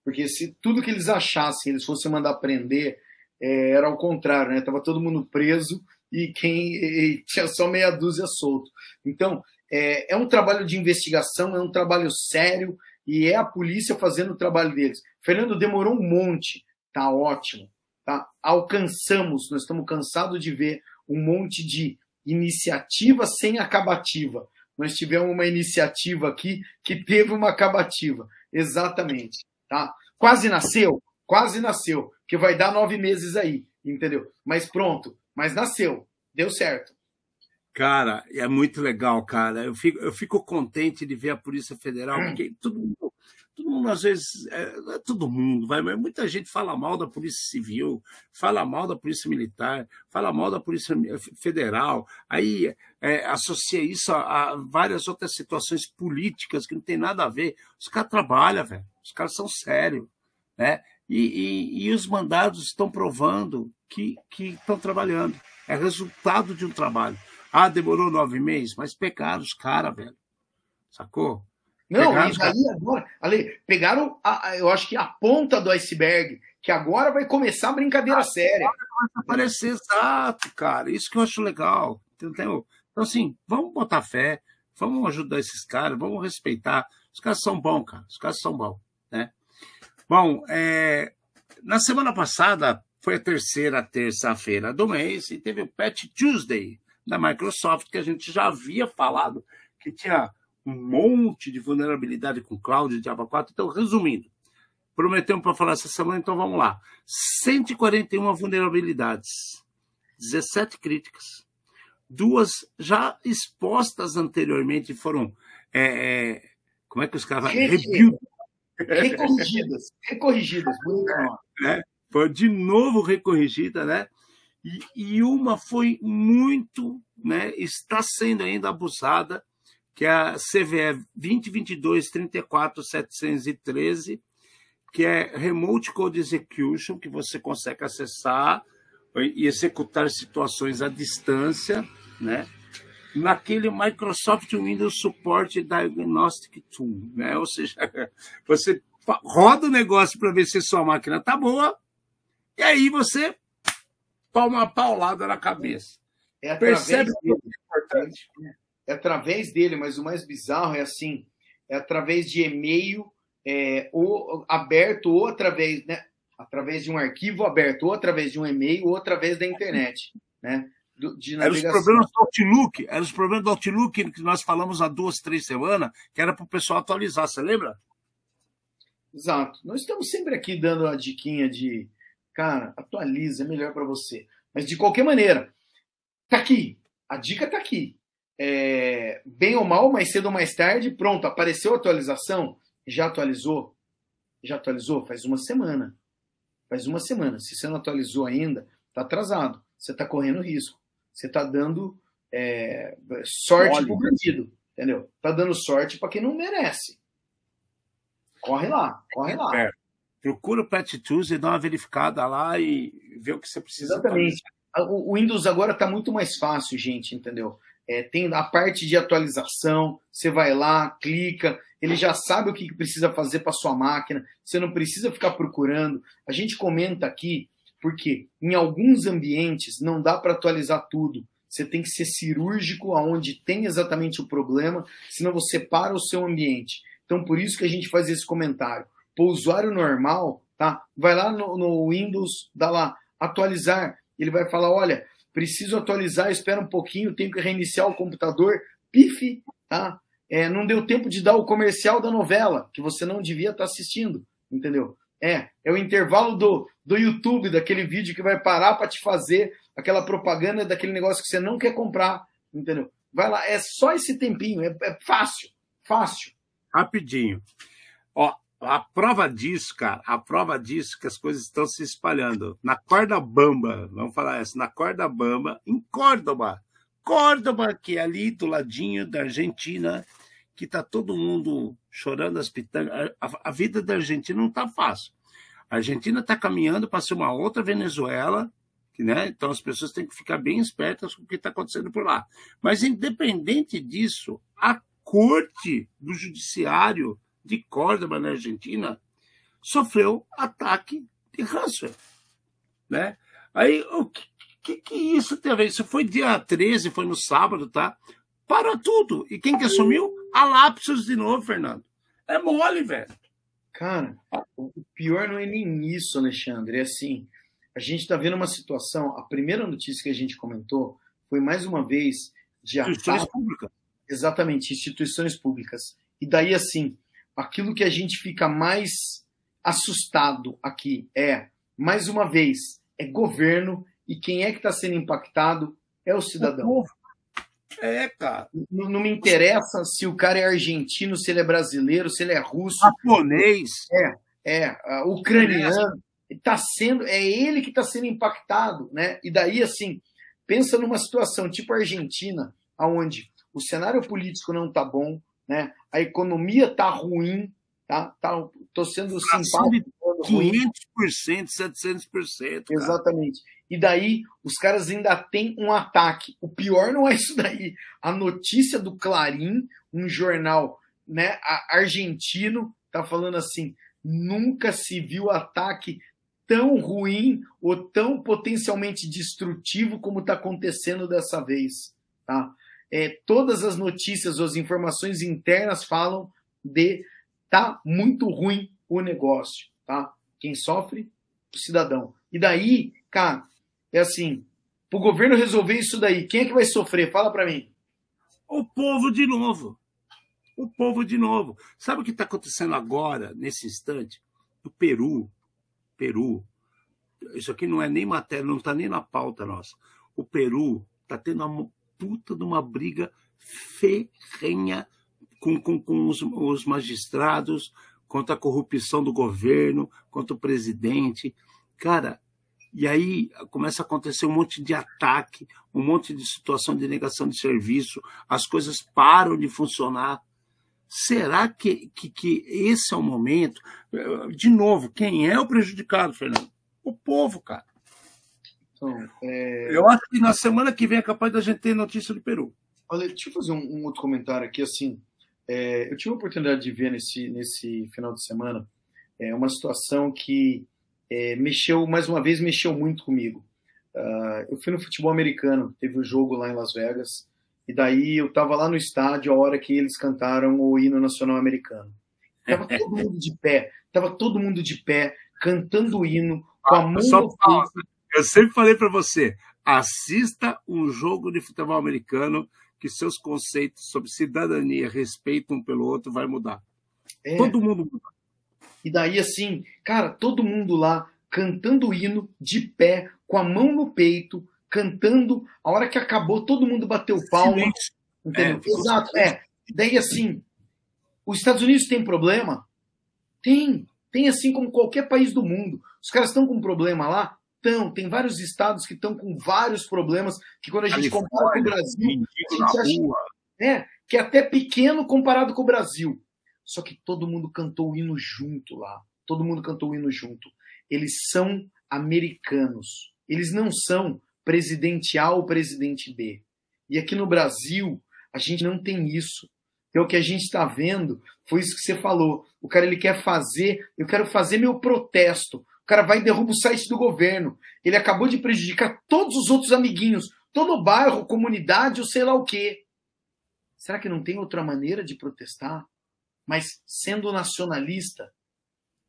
[SPEAKER 2] Porque se tudo que eles achassem, eles fossem mandar prender, é, era ao contrário, né? Tava todo mundo preso e quem e tinha só meia dúzia solto. Então, é, é um trabalho de investigação, é um trabalho sério e é a polícia fazendo o trabalho deles. Fernando demorou um monte, tá ótimo. Tá? Alcançamos, nós estamos cansados de ver um monte de iniciativa sem acabativa. Nós tivemos uma iniciativa aqui que teve uma acabativa. Exatamente. Tá? Quase nasceu, quase nasceu, que vai dar nove meses aí, entendeu? Mas pronto, mas nasceu, deu certo.
[SPEAKER 1] Cara, é muito legal, cara. Eu fico, eu fico contente de ver a Polícia Federal, porque todo mundo, todo mundo às vezes, é, não é todo mundo, vai, mas muita gente fala mal da Polícia Civil, fala mal da Polícia Militar, fala mal da Polícia Federal, aí é, associa isso a, a, várias outras situações políticas que não tem nada a ver. Os caras trabalham, velho. Os caras são sérios, né? E, e, e os mandados estão provando que estão trabalhando. É resultado de um trabalho. Ah, demorou nove meses, mas pegaram os caras, velho. Sacou?
[SPEAKER 2] Não, pegaram e daí agora, Ale, pegaram, a, eu acho que a ponta do iceberg, que agora vai começar a brincadeira séria. Vai
[SPEAKER 1] aparecer, exato, cara. Isso que eu acho legal. Entendeu? Então, assim, vamos botar fé, vamos ajudar esses caras, vamos respeitar. Os caras são bons, cara. Os caras são bons, né? Bom, é, na semana passada foi a terceira terça-feira do mês e teve o Patch Tuesday da Microsoft, que a gente já havia falado que tinha um monte de vulnerabilidade com cloud de Java 4. Então, resumindo, prometemos para falar essa semana, então vamos lá. 141 vulnerabilidades, 17 críticas, duas já expostas anteriormente foram. É, é, como é que os caras.
[SPEAKER 2] Recorrigidas. Recorrigidas.
[SPEAKER 1] É, foi de novo recorrigida, né? E, e uma foi muito, né, está sendo ainda abusada, que é a CVE 2022 34713, que é Remote Code Execution, que você consegue acessar e executar situações à distância, né? naquele Microsoft Windows Support Diagnostic Tool, né? Ou seja, você roda o negócio para ver se sua máquina está boa, e aí você toma uma paulada na cabeça.
[SPEAKER 2] É Percebe que é importante. É através dele, mas o mais bizarro é assim, é através de e-mail é, ou aberto ou através, né, através de um arquivo aberto, ou através de um e-mail, ou através da internet, né?
[SPEAKER 1] De eram os problemas do Outlook, eram os problemas do Outlook que nós falamos há duas, três semanas, que era para o pessoal atualizar, você lembra?
[SPEAKER 2] Exato. Nós estamos sempre aqui dando a diquinha de Cara, atualiza, é melhor para você. Mas de qualquer maneira, tá aqui. A dica tá aqui. É, bem ou mal, mais cedo ou mais tarde, pronto, apareceu a atualização. Já atualizou? Já atualizou? Faz uma semana. Faz uma semana. Se você não atualizou ainda, tá atrasado. Você tá correndo risco. Você tá dando é, sorte Olha. pro bandido. Entendeu? Tá dando sorte para quem não merece. Corre lá, corre lá. É
[SPEAKER 1] procura o Tools e dá uma verificada lá e vê o que você precisa.
[SPEAKER 2] Exatamente. O Windows agora está muito mais fácil, gente, entendeu? É, tem a parte de atualização, você vai lá, clica, ele já sabe o que precisa fazer para sua máquina, você não precisa ficar procurando. A gente comenta aqui porque em alguns ambientes não dá para atualizar tudo. Você tem que ser cirúrgico aonde tem exatamente o problema, senão você para o seu ambiente. Então por isso que a gente faz esse comentário para o usuário normal, tá? Vai lá no, no, Windows, dá lá atualizar. Ele vai falar: olha, preciso atualizar, espera um pouquinho, tenho que reiniciar o computador. Pife, tá? É, não deu tempo de dar o comercial da novela, que você não devia estar tá assistindo, entendeu? É, é o intervalo do, do YouTube, daquele vídeo que vai parar para te fazer aquela propaganda daquele negócio que você não quer comprar, entendeu? Vai lá, é só esse tempinho, é, é fácil, fácil.
[SPEAKER 1] Rapidinho. Ó, a prova disso, cara, a prova disso que as coisas estão se espalhando. Na corda bamba, vamos falar essa, na corda bamba, em Córdoba. Córdoba, que é ali do ladinho da Argentina, que tá todo mundo chorando as pitangas. A, a vida da Argentina não tá fácil. A Argentina está caminhando para ser uma outra Venezuela, né? então as pessoas têm que ficar bem espertas com o que está acontecendo por lá. Mas, independente disso, a corte do judiciário de Córdoba, na Argentina, sofreu ataque de ransomware. Né? Aí, o que, que, que isso tem a ver? Isso foi dia 13, foi no sábado, tá? Para tudo. E quem que assumiu? A Lapsus de novo, Fernando. É mole, velho.
[SPEAKER 2] Cara, o pior não é nem isso, Alexandre. É assim, a gente está vendo uma situação. A primeira notícia que a gente comentou foi mais uma vez de
[SPEAKER 1] instituições públicas.
[SPEAKER 2] Exatamente, instituições públicas. E daí assim, aquilo que a gente fica mais assustado aqui é, mais uma vez, é governo e quem é que está sendo impactado é o cidadão. O
[SPEAKER 1] É, cara.
[SPEAKER 2] Não, não, me interessa se o cara é argentino, se ele é brasileiro, se ele é russo.
[SPEAKER 1] Japonês.
[SPEAKER 2] É, é, uh, ucraniano. Tá sendo, é ele que está sendo impactado, né? E daí, assim, pensa numa situação tipo a Argentina, onde o cenário político não tá bom, né? A economia tá ruim, tá? tá tô sendo simpático.
[SPEAKER 1] 500%, 700%. Cara.
[SPEAKER 2] Exatamente. E daí os caras ainda têm um ataque. O pior não é isso daí. A notícia do Clarim, um jornal né, argentino, tá falando assim: nunca se viu ataque tão ruim ou tão potencialmente destrutivo como está acontecendo dessa vez. Tá? É, todas as notícias, as informações internas falam de tá muito ruim o negócio. Tá? Quem sofre? O cidadão. E daí, cara, é assim, para o governo resolver isso daí, quem é que vai sofrer? Fala para mim.
[SPEAKER 1] O povo de novo. O povo de novo. Sabe o que está acontecendo agora, nesse instante? No Peru. Peru. Isso aqui não é nem matéria, não está nem na pauta nossa. O Peru está tendo uma puta de uma briga ferrenha com, com, com os, os magistrados, contra a corrupção do governo, contra o presidente. Cara, e aí começa a acontecer um monte de ataque, um monte de situação de negação de serviço, as coisas param de funcionar. Será que, que, que esse é o momento? De novo, quem é o prejudicado, Fernando? O povo, cara. Então, é... Eu acho que na semana que vem é capaz da gente ter notícia do Peru.
[SPEAKER 2] Olha, deixa eu fazer um, um outro comentário aqui. Assim, é, eu tive a oportunidade de ver nesse, nesse final de semana é, uma situação que é, mexeu, mais uma vez, mexeu muito comigo. Uh, eu fui no futebol americano, teve o um jogo lá em Las Vegas, e daí eu estava lá no estádio a hora que eles cantaram o hino nacional americano. Tava todo mundo de pé, tava todo mundo de pé, cantando o hino, com a ah, mão Só,
[SPEAKER 1] Eu sempre falei para você, assista um jogo de futebol americano que seus conceitos sobre cidadania, respeito um pelo outro, vai mudar. É. Todo mundo muda.
[SPEAKER 2] E daí, assim, cara, todo mundo lá cantando o hino, de pé, com a mão no peito, cantando. A hora que acabou, todo mundo bateu palma. Entendeu? É, Exato. É. Daí, assim, os Estados Unidos tem problema? Tem. Tem assim como qualquer país do mundo. Os caras estão com problema lá? Estão. Tem vários estados que estão com vários problemas que quando a gente compara com o Brasil, a gente acha é, que é até pequeno comparado com o Brasil. Só que todo mundo cantou o hino junto lá. Todo mundo cantou o hino junto. Eles são americanos. Eles não são presidente A ou presidente B. E aqui no Brasil, a gente não tem isso. Então, o que a gente está vendo foi isso que você falou. O cara ele quer fazer, eu quero fazer meu protesto. O cara vai e derruba o site do governo. Ele acabou de prejudicar todos os outros amiguinhos, todo o bairro, comunidade, ou sei lá o quê. Será que não tem outra maneira de protestar? mas sendo nacionalista,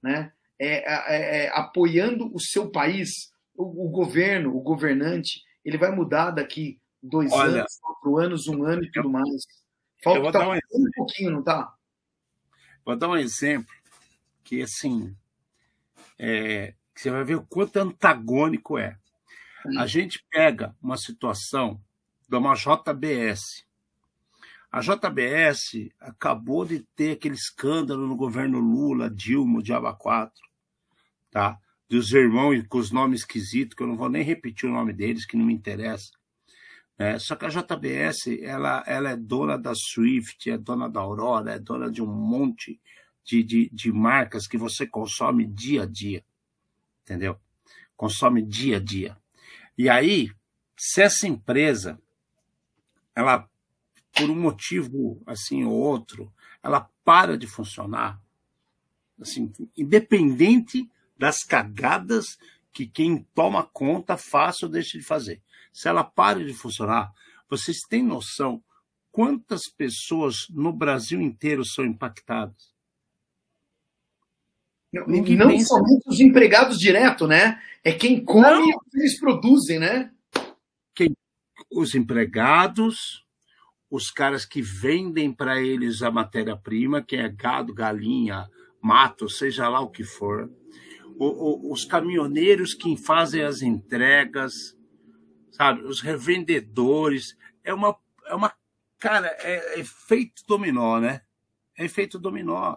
[SPEAKER 2] né? É, é, é, apoiando o seu país, o, o, governo, o governante, ele vai mudar daqui dois Olha, anos, quatro anos, um ano e tudo mais. Falta tá um, um pouquinho, não tá?
[SPEAKER 1] Vou dar um exemplo que assim é, você vai ver o quanto antagônico é. A gente pega uma situação de uma JBS, a JBS acabou de ter aquele escândalo no governo Lula, Dilma, Diaba 4, tá? Dos irmãos com os nomes esquisitos, que eu não vou nem repetir o nome deles, que não me interessa. É, só que a JBS, ela, ela é dona da Swift, é dona da Aurora, é dona de um monte de, de, de marcas que você consome dia a dia. Entendeu? Consome dia a dia. E aí, se essa empresa ela por um motivo assim ou outro, ela para de funcionar, assim, independente das cagadas que quem toma conta faça ou deixe de fazer. Se ela para de funcionar, vocês têm noção quantas pessoas no Brasil inteiro são impactadas?
[SPEAKER 2] Não, não somente os empregados direto, né? É quem come o que eles produzem, né?
[SPEAKER 1] Quem, os empregados, os caras que vendem para eles a matéria-prima, que é gado, galinha, mato, seja lá o que for, o, o, os caminhoneiros que fazem as entregas, sabe, os revendedores, é uma, é uma. Cara, é, é efeito dominó, né? É efeito dominó.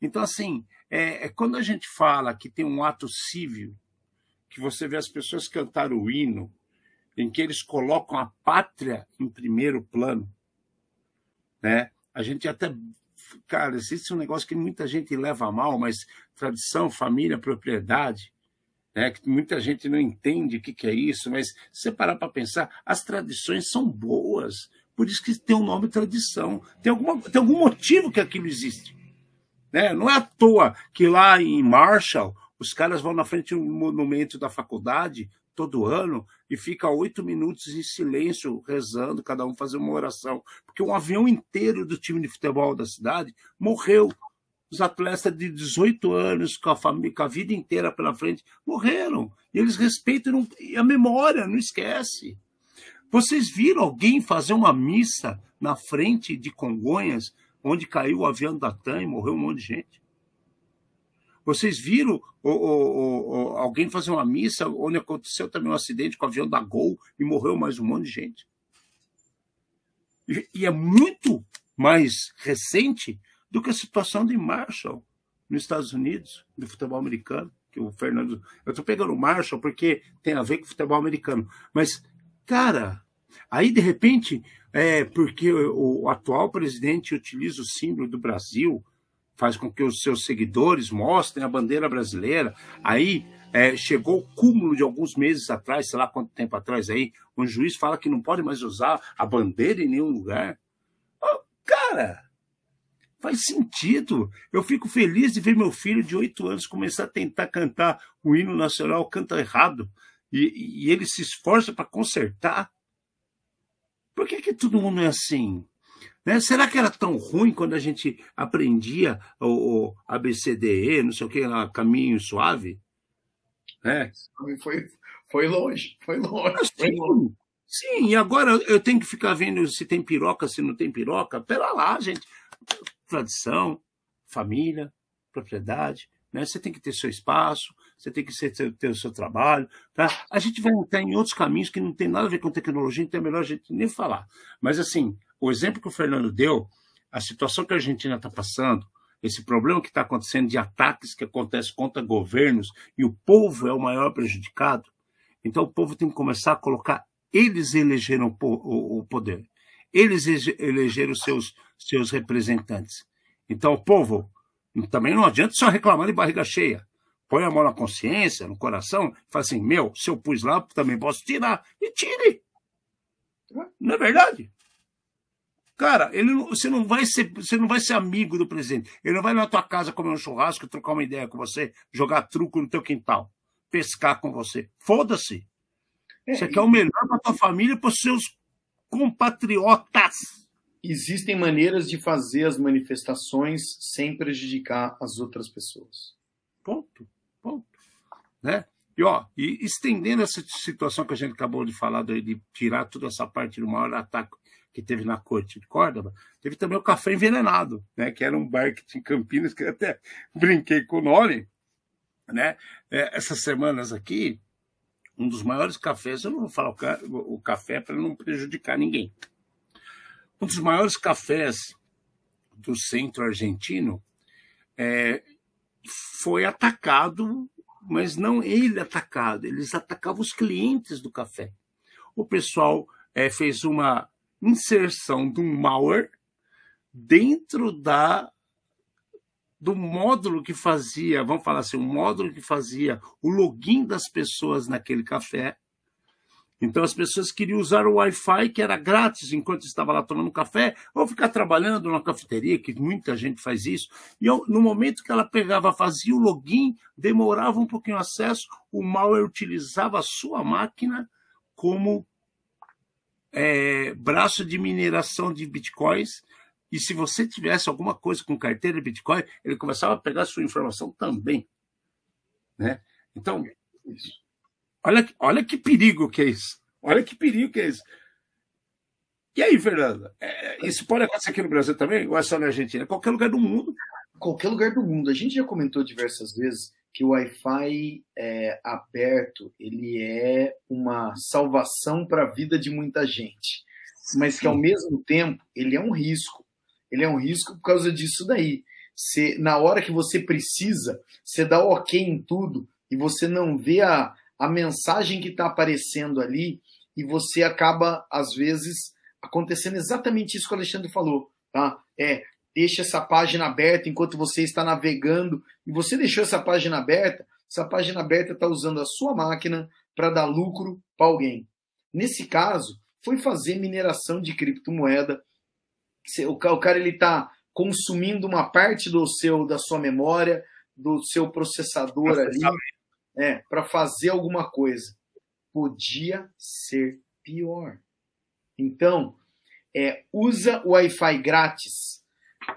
[SPEAKER 1] Então, assim, é, é, quando a gente fala que tem um ato civil, que você vê as pessoas cantar o hino, em que eles colocam a pátria em primeiro plano, né? A gente até, cara, existe um negócio que muita gente leva a mal, mas tradição, família, propriedade, né? Que muita gente não entende o que, que é isso, mas se você parar para pensar, as tradições são boas, por isso que tem o um nome tradição, tem, alguma, tem algum motivo que aquilo existe. Né? Não é à toa que lá em Marshall os caras vão na frente do monumento da faculdade todo ano e fica oito minutos em silêncio rezando, cada um fazer uma oração, porque um avião inteiro do time de futebol da cidade morreu. Os atletas de 18 anos, com a, família, com a vida inteira pela frente, morreram. E eles respeitam a memória, não esquece. Vocês viram alguém fazer uma missa na frente de Congonhas onde caiu o avião da TAM e morreu um monte de gente. Vocês viram o, o, o, alguém fazer uma missa onde aconteceu também um acidente com o avião da Gol e morreu mais um monte de gente? E, e é muito mais recente do que a situação de Marshall nos Estados Unidos, do futebol americano, que o Fernando. Eu estou pegando Marshall porque tem a ver com o futebol americano. Mas, cara, aí de repente é porque o, atual presidente utiliza o símbolo do Brasil, faz com que os seus seguidores mostrem a bandeira brasileira. Aí é, chegou o cúmulo de alguns meses atrás, sei lá quanto tempo atrás aí, um juiz fala que não pode mais usar a bandeira em nenhum lugar. Oh, cara, faz sentido. Eu fico feliz de ver meu filho de oito anos começar a tentar cantar o hino nacional, canta errado, e, e ele se esforça para consertar. Por que, que todo mundo é assim? Né? Será que era tão ruim quando a gente aprendia o, o ABCDE, não sei o que, lá, caminho suave?
[SPEAKER 2] Né? Foi, foi longe, foi longe.
[SPEAKER 1] Foi longe. Sim, e agora eu tenho que ficar vendo se tem piroca, se não tem piroca. Pera lá, gente. Tradição, família, propriedade. Né? Você tem que ter seu espaço, você tem que ter, ter o seu trabalho. Tá? A gente vai entrar em outros caminhos que não tem nada a ver com tecnologia, então é melhor a gente nem falar. Mas, assim, o exemplo que o Fernando deu, a situação que a Argentina está passando, esse problema que está acontecendo de ataques que acontecem contra governos e o povo é o maior prejudicado, então o povo tem que começar a colocar. Eles elegeram o poder, eles elegeram seus, seus representantes. Então, o povo, também não adianta só reclamar de barriga cheia. Põe a mão na consciência, no coração, e fala assim: meu, se eu pus lá, também posso tirar. E tire. Não é verdade? Cara, ele não, você, não vai ser, você não vai ser amigo do presidente. Ele não vai na tua casa comer um churrasco, trocar uma ideia com você, jogar truco no teu quintal, pescar com você. Foda-se. É, você e... quer o melhor para tua família e para os seus compatriotas.
[SPEAKER 2] Existem maneiras de fazer as manifestações sem prejudicar as outras pessoas.
[SPEAKER 1] Ponto. Né? E, ó, e estendendo essa situação que a gente acabou de falar, de tirar toda essa parte do maior ataque que teve na corte de Córdoba, teve também o Café Envenenado, né, que era um bar que tinha em Campinas, que eu até brinquei com o nome. Né? É, essas semanas aqui, um dos maiores cafés, eu não vou falar o, o café para não prejudicar ninguém. Um dos maiores cafés do centro argentino é, foi atacado, mas não ele atacado, eles atacavam os clientes do café. O pessoal é, fez uma inserção de um malware dentro da do módulo que fazia, vamos falar assim, o módulo que fazia o login das pessoas naquele café. Então as pessoas queriam usar o Wi-Fi que era grátis enquanto estava lá tomando café, ou ficar trabalhando na cafeteria, que muita gente faz isso. E eu, no momento que ela pegava, fazia o login, demorava um pouquinho o acesso, o malware utilizava a sua máquina como é, braço de mineração de bitcoins. E se você tivesse alguma coisa com carteira de Bitcoin, ele começava a pegar a sua informação também. Né? Então, olha, olha que perigo que é isso. Olha que perigo que é isso. E aí, Fernanda? É, isso pode acontecer aqui no Brasil também? Ou é só na Argentina? Qualquer lugar do mundo.
[SPEAKER 2] Qualquer lugar do mundo. A gente já comentou diversas vezes que o Wi-Fi é, aberto ele é uma salvação para a vida de muita gente. mas que ao mesmo tempo ele é um risco. Ele é um risco por causa disso daí. Você, na hora que você precisa, você dá ok em tudo e você não vê a, a mensagem que está aparecendo ali e você acaba, às vezes, acontecendo exatamente isso que o Alexandre falou. Tá? É, deixa essa página aberta enquanto você está navegando e você deixou essa página aberta, essa página aberta está usando a sua máquina para dar lucro para alguém. Nesse caso, foi fazer mineração de criptomoeda. O cara ele está consumindo uma parte do seu da sua memória, do seu processador ali, é, para fazer alguma coisa. Podia ser pior. Então, é, usa o Wi-Fi grátis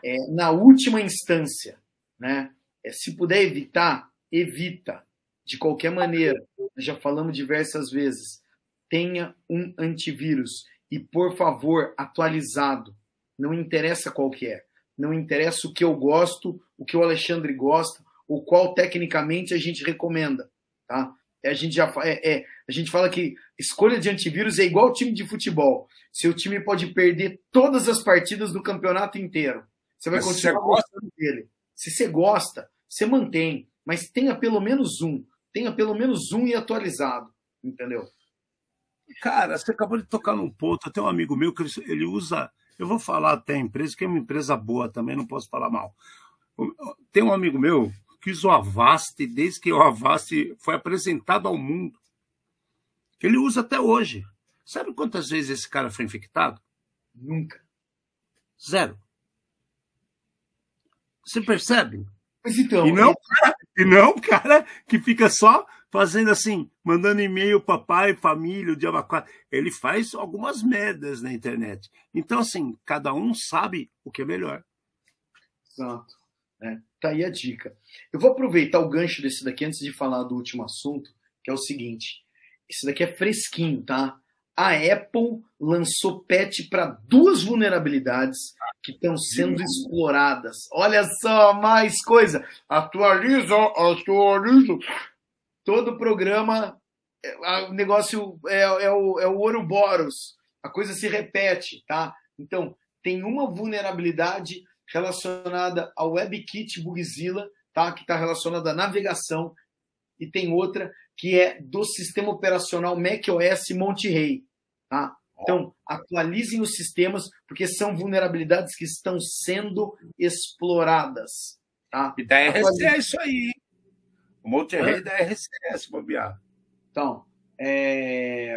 [SPEAKER 2] é, na última instância, né? É, se puder evitar, evita de qualquer maneira. Já falamos diversas vezes. Tenha um antivírus e, por favor, atualizado. Não interessa qual que é. Não interessa o que eu gosto, o que o Alexandre gosta, ou qual tecnicamente a gente recomenda, tá? É, a gente já é, é, a gente fala que escolha de antivírus é igual time de futebol. Seu time pode perder todas as partidas do campeonato inteiro. Você vai mas continuar gostando dele. Se você gosta, você mantém, mas tenha pelo menos um, tenha pelo menos um e atualizado, entendeu?
[SPEAKER 1] Cara, você acabou de tocar num ponto. Até um amigo meu que ele usa, eu vou falar até a empresa que é uma empresa boa também, não posso falar mal. Tem um amigo meu quis o Avast desde que o Avast foi apresentado ao mundo. Ele usa até hoje. Sabe quantas vezes esse cara foi infectado?
[SPEAKER 2] Nunca.
[SPEAKER 1] Zero. Você percebe?
[SPEAKER 2] Mas então.
[SPEAKER 1] E não, cara, e não cara que fica só fazendo assim, mandando e-mail para pai, família, o diabo Ele faz algumas merdas na internet. Então, assim, cada um sabe o que é melhor.
[SPEAKER 2] Exato. É, tá aí a dica. Eu vou aproveitar o gancho desse daqui antes de falar do último assunto, que é o seguinte. Esse daqui é fresquinho, tá? A Apple lançou patch para duas vulnerabilidades que estão sendo exploradas. Olha só, mais coisa. Atualiza, atualiza. Todo programa, é, o negócio é, é, o, é o Ouroboros. A coisa se repete, tá? Então, tem uma vulnerabilidade relacionada ao WebKit Bugzilla, tá? que está relacionada à navegação, e tem outra que é do sistema operacional macOS Monterey. Tá? Então, atualizem os sistemas, porque são vulnerabilidades que estão sendo exploradas. Tá?
[SPEAKER 1] E da RC é isso aí. O Monterey é da RCS, bobear.
[SPEAKER 2] Então, é...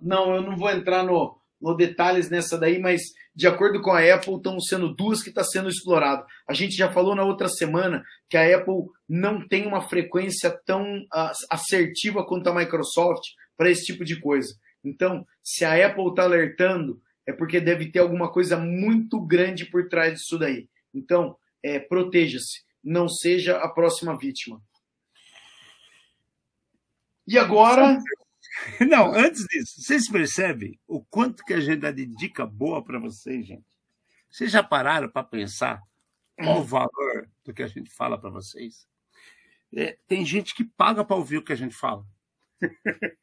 [SPEAKER 2] não, eu não vou entrar no, no detalhes nessa daí, mas de acordo com a Apple, estão sendo duas que está sendo explorado. A gente já falou na outra semana que a Apple não tem uma frequência tão assertiva quanto a Microsoft para esse tipo de coisa. Então, se a Apple está alertando, é porque deve ter alguma coisa muito grande por trás disso daí. Então, é, proteja-se, não seja a próxima vítima. E agora
[SPEAKER 1] Não, antes disso, vocês percebem o quanto que a gente dá de dica boa para vocês, gente? Vocês já pararam para pensar qual o valor do que a gente fala para vocês? É, tem gente que paga para ouvir o que a gente fala.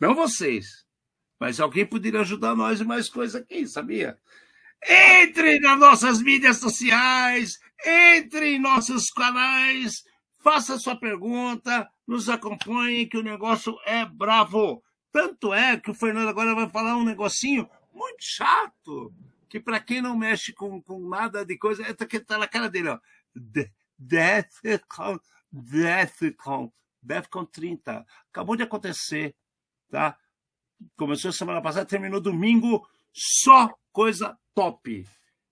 [SPEAKER 1] Não vocês, mas alguém poderia ajudar nós em mais coisa aqui, sabia? Entre nas nossas mídias sociais, entre em nossos canais, faça sua pergunta, nos acompanhe, que o negócio é bravo. Tanto é que o Fernando agora vai falar um negocinho muito chato, que para quem não mexe com, com nada de coisa, é que tá na cara dele, ó. Deathcon, Deathcon, Deathcon 30. Acabou de acontecer, tá? Começou semana passada, terminou domingo, só coisa top.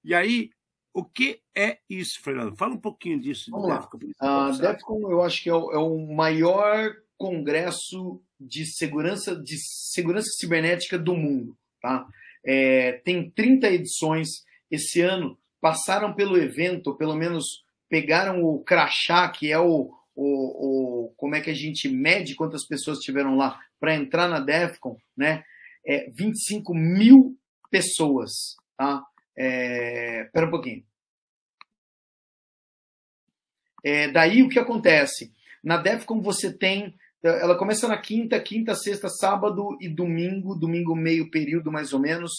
[SPEAKER 1] E aí, o que é isso, Fernando? Fala um pouquinho disso.
[SPEAKER 2] Vamos lá. Defcon. A uh, Defcon, eu acho que é o, é o, maior congresso de segurança, de segurança cibernética do mundo. Tá? É, tem 30 edições. Esse ano passaram pelo evento, ou pelo menos pegaram o crachá, que é o, o, o como é que a gente mede quantas pessoas estiveram lá para entrar na Defcon, né? É 25 mil pessoas, tá? É, pera um pouquinho. É, daí o que acontece? Na DEFCON você tem ela começa na quinta, quinta, sexta, sábado e domingo, domingo meio período mais ou menos,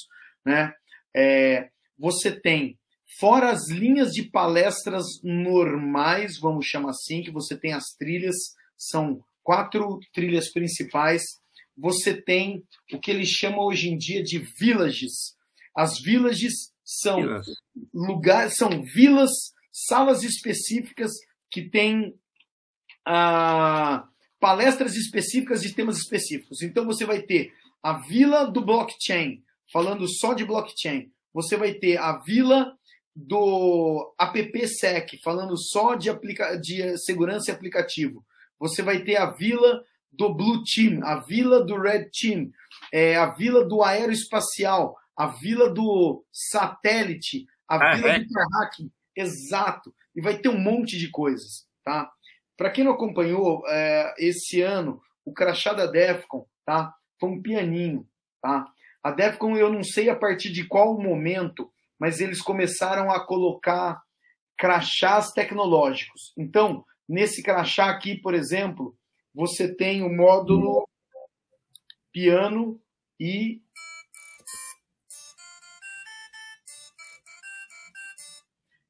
[SPEAKER 2] né? É, você tem fora as linhas de palestras normais, vamos chamar assim, que você tem as trilhas, são quatro trilhas principais. Você tem o que eles chamam hoje em dia de villages. As villages são lugares, são vilas, salas específicas que têm ah, palestras específicas de temas específicos. Então você vai ter a vila do blockchain, falando só de blockchain. Você vai ter a vila do AppSec, falando só de, aplica de segurança e aplicativo. Você vai ter a vila do Blue Team, a vila do Red Team, é, a vila do aeroespacial, a vila do satélite, a ah, vila é? do hacking. Exato. E vai ter um monte de coisas, tá? Para quem não acompanhou, é, esse ano, o crachá da Defcon, tá? Foi um pianinho, tá? A Defcon, eu não sei a partir de qual momento, mas eles começaram a colocar crachás tecnológicos. Então, nesse crachá aqui, por exemplo, você tem o módulo piano e